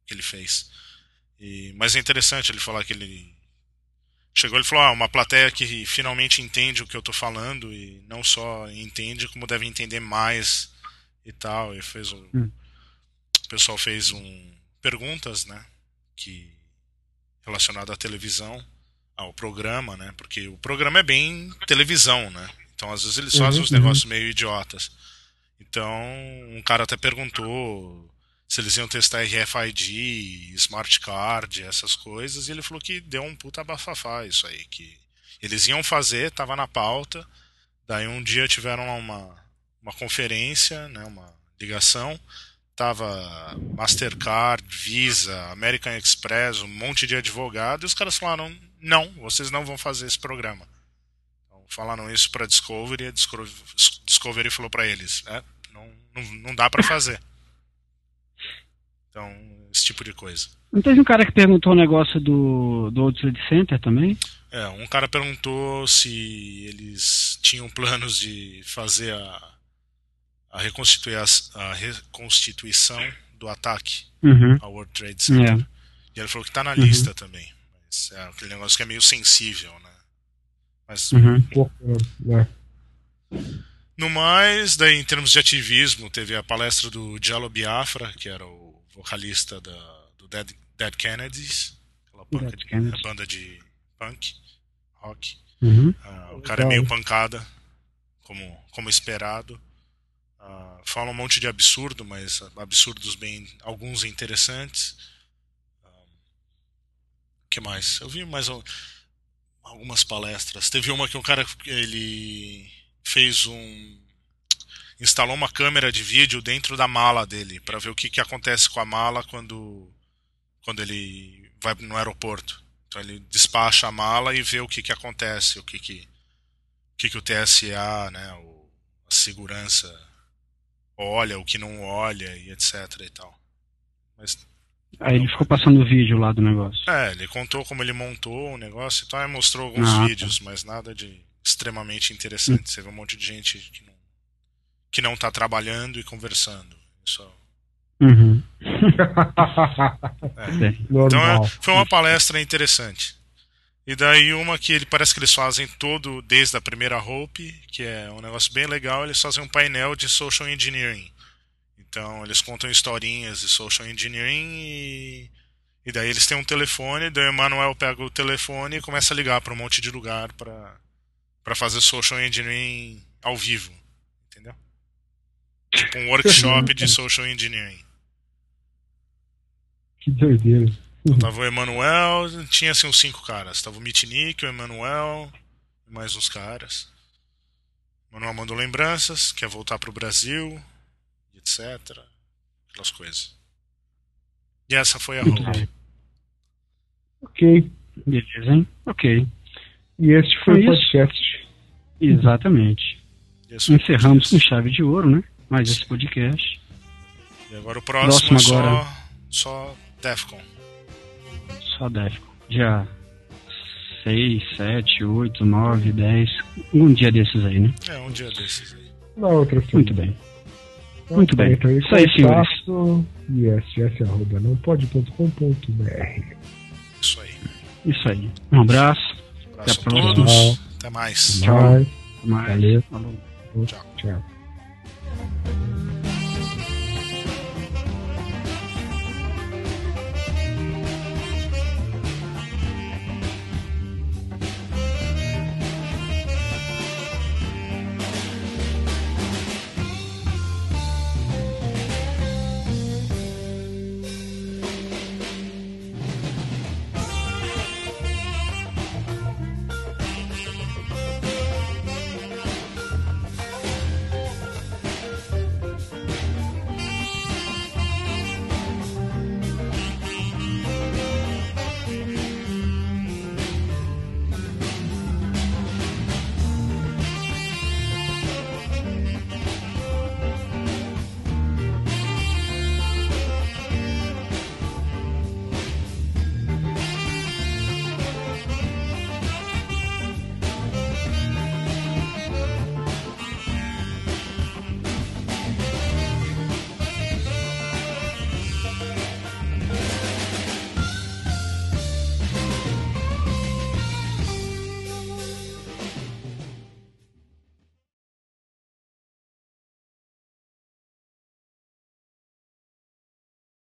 [SPEAKER 2] que ele fez. E, mas é interessante ele falar que ele chegou ele falou ah, uma plateia que finalmente entende o que eu estou falando e não só entende como deve entender mais e tal e fez um, hum. o pessoal fez um perguntas né que relacionado à televisão ao programa né porque o programa é bem televisão né então às vezes eles uhum, fazem uns uhum. negócios meio idiotas então um cara até perguntou se eles iam testar RFID, Smart Card, essas coisas, e ele falou que deu um puta bafafá isso aí, que eles iam fazer, tava na pauta, daí um dia tiveram uma, uma conferência, né, uma ligação, tava Mastercard, Visa, American Express, um monte de advogado, e os caras falaram, não, vocês não vão fazer esse programa. Então, falaram isso para Discovery, a Discovery falou para eles, é, não, não, não dá para fazer. Então, esse tipo de coisa.
[SPEAKER 3] Não teve um cara que perguntou o um negócio do, do World Trade Center também?
[SPEAKER 2] É, um cara perguntou se eles tinham planos de fazer a, a, reconstituir a, reconstituição do ataque
[SPEAKER 3] uhum.
[SPEAKER 2] ao World Trade Center. É. E ele falou que está na lista uhum. também. Mas é aquele negócio que é meio sensível, né? Mas.
[SPEAKER 3] Uhum.
[SPEAKER 1] É.
[SPEAKER 2] No mais, daí, em termos de ativismo, teve a palestra do Jello Biafra, que era o vocalista da, do Dead, Dead Kennedys, aquela Dead banda de punk, rock.
[SPEAKER 3] Uhum.
[SPEAKER 2] Uh, o cara é meio pancada, como, como esperado. Uh, fala um monte de absurdo, mas absurdos bem. alguns interessantes. O ah, que mais? Eu vi mais algumas palestras. Teve uma que um cara ele fez um instalou uma câmera de vídeo dentro da mala dele para ver o que, que acontece com a mala quando quando ele vai no aeroporto. Então ele despacha a mala e vê o que, que acontece, o que que, o, que, que o TSA, né, o, a segurança olha, o que não olha e etc e tal. Mas
[SPEAKER 3] Aí ele ficou passando o vídeo lá do negócio.
[SPEAKER 2] É, ele contou como ele montou o negócio e tal, e mostrou alguns ah, tá. vídeos, tá. mas nada de extremamente interessante. Você vê um monte de gente que que não tá trabalhando e conversando. Isso
[SPEAKER 3] uhum.
[SPEAKER 2] é. Então é, foi uma palestra interessante. E daí uma que ele parece que eles fazem todo desde a primeira Hope, que é um negócio bem legal, eles fazem um painel de social engineering. Então eles contam historinhas de social engineering e, e daí eles têm um telefone, daí o Emanuel pega o telefone e começa a ligar para um monte de lugar para para fazer social engineering ao vivo? Tipo um workshop de social engineering.
[SPEAKER 1] Que doideira.
[SPEAKER 2] Então, tava o Emanuel, tinha assim uns cinco caras. Tava o Mitnick, o Emanuel e mais uns caras. O Emanuel mandou lembranças, quer voltar pro Brasil, etc. Aquelas coisas. E essa foi a Hope.
[SPEAKER 1] Ok.
[SPEAKER 3] Beleza, hein? Ok.
[SPEAKER 1] E este foi então, o podcast.
[SPEAKER 3] Exatamente. Encerramos com chave de ouro, né? Mais esse podcast.
[SPEAKER 2] E agora o próximo, próximo é agora... só, só Defcon.
[SPEAKER 3] Só Defcon. Dia 6, 7, 8, 9, 10. Um dia desses aí, né?
[SPEAKER 2] É, um dia desses aí.
[SPEAKER 1] Na outra semana.
[SPEAKER 3] Muito bem. Muito bem. Então, Isso aí, senhores.
[SPEAKER 1] iss.com.br
[SPEAKER 2] Isso aí.
[SPEAKER 3] Isso aí. Um abraço.
[SPEAKER 2] Um abraço Até a próxima. Até mais.
[SPEAKER 1] Tchau. Até
[SPEAKER 3] mais. Valeu.
[SPEAKER 1] Tchau. Tchau.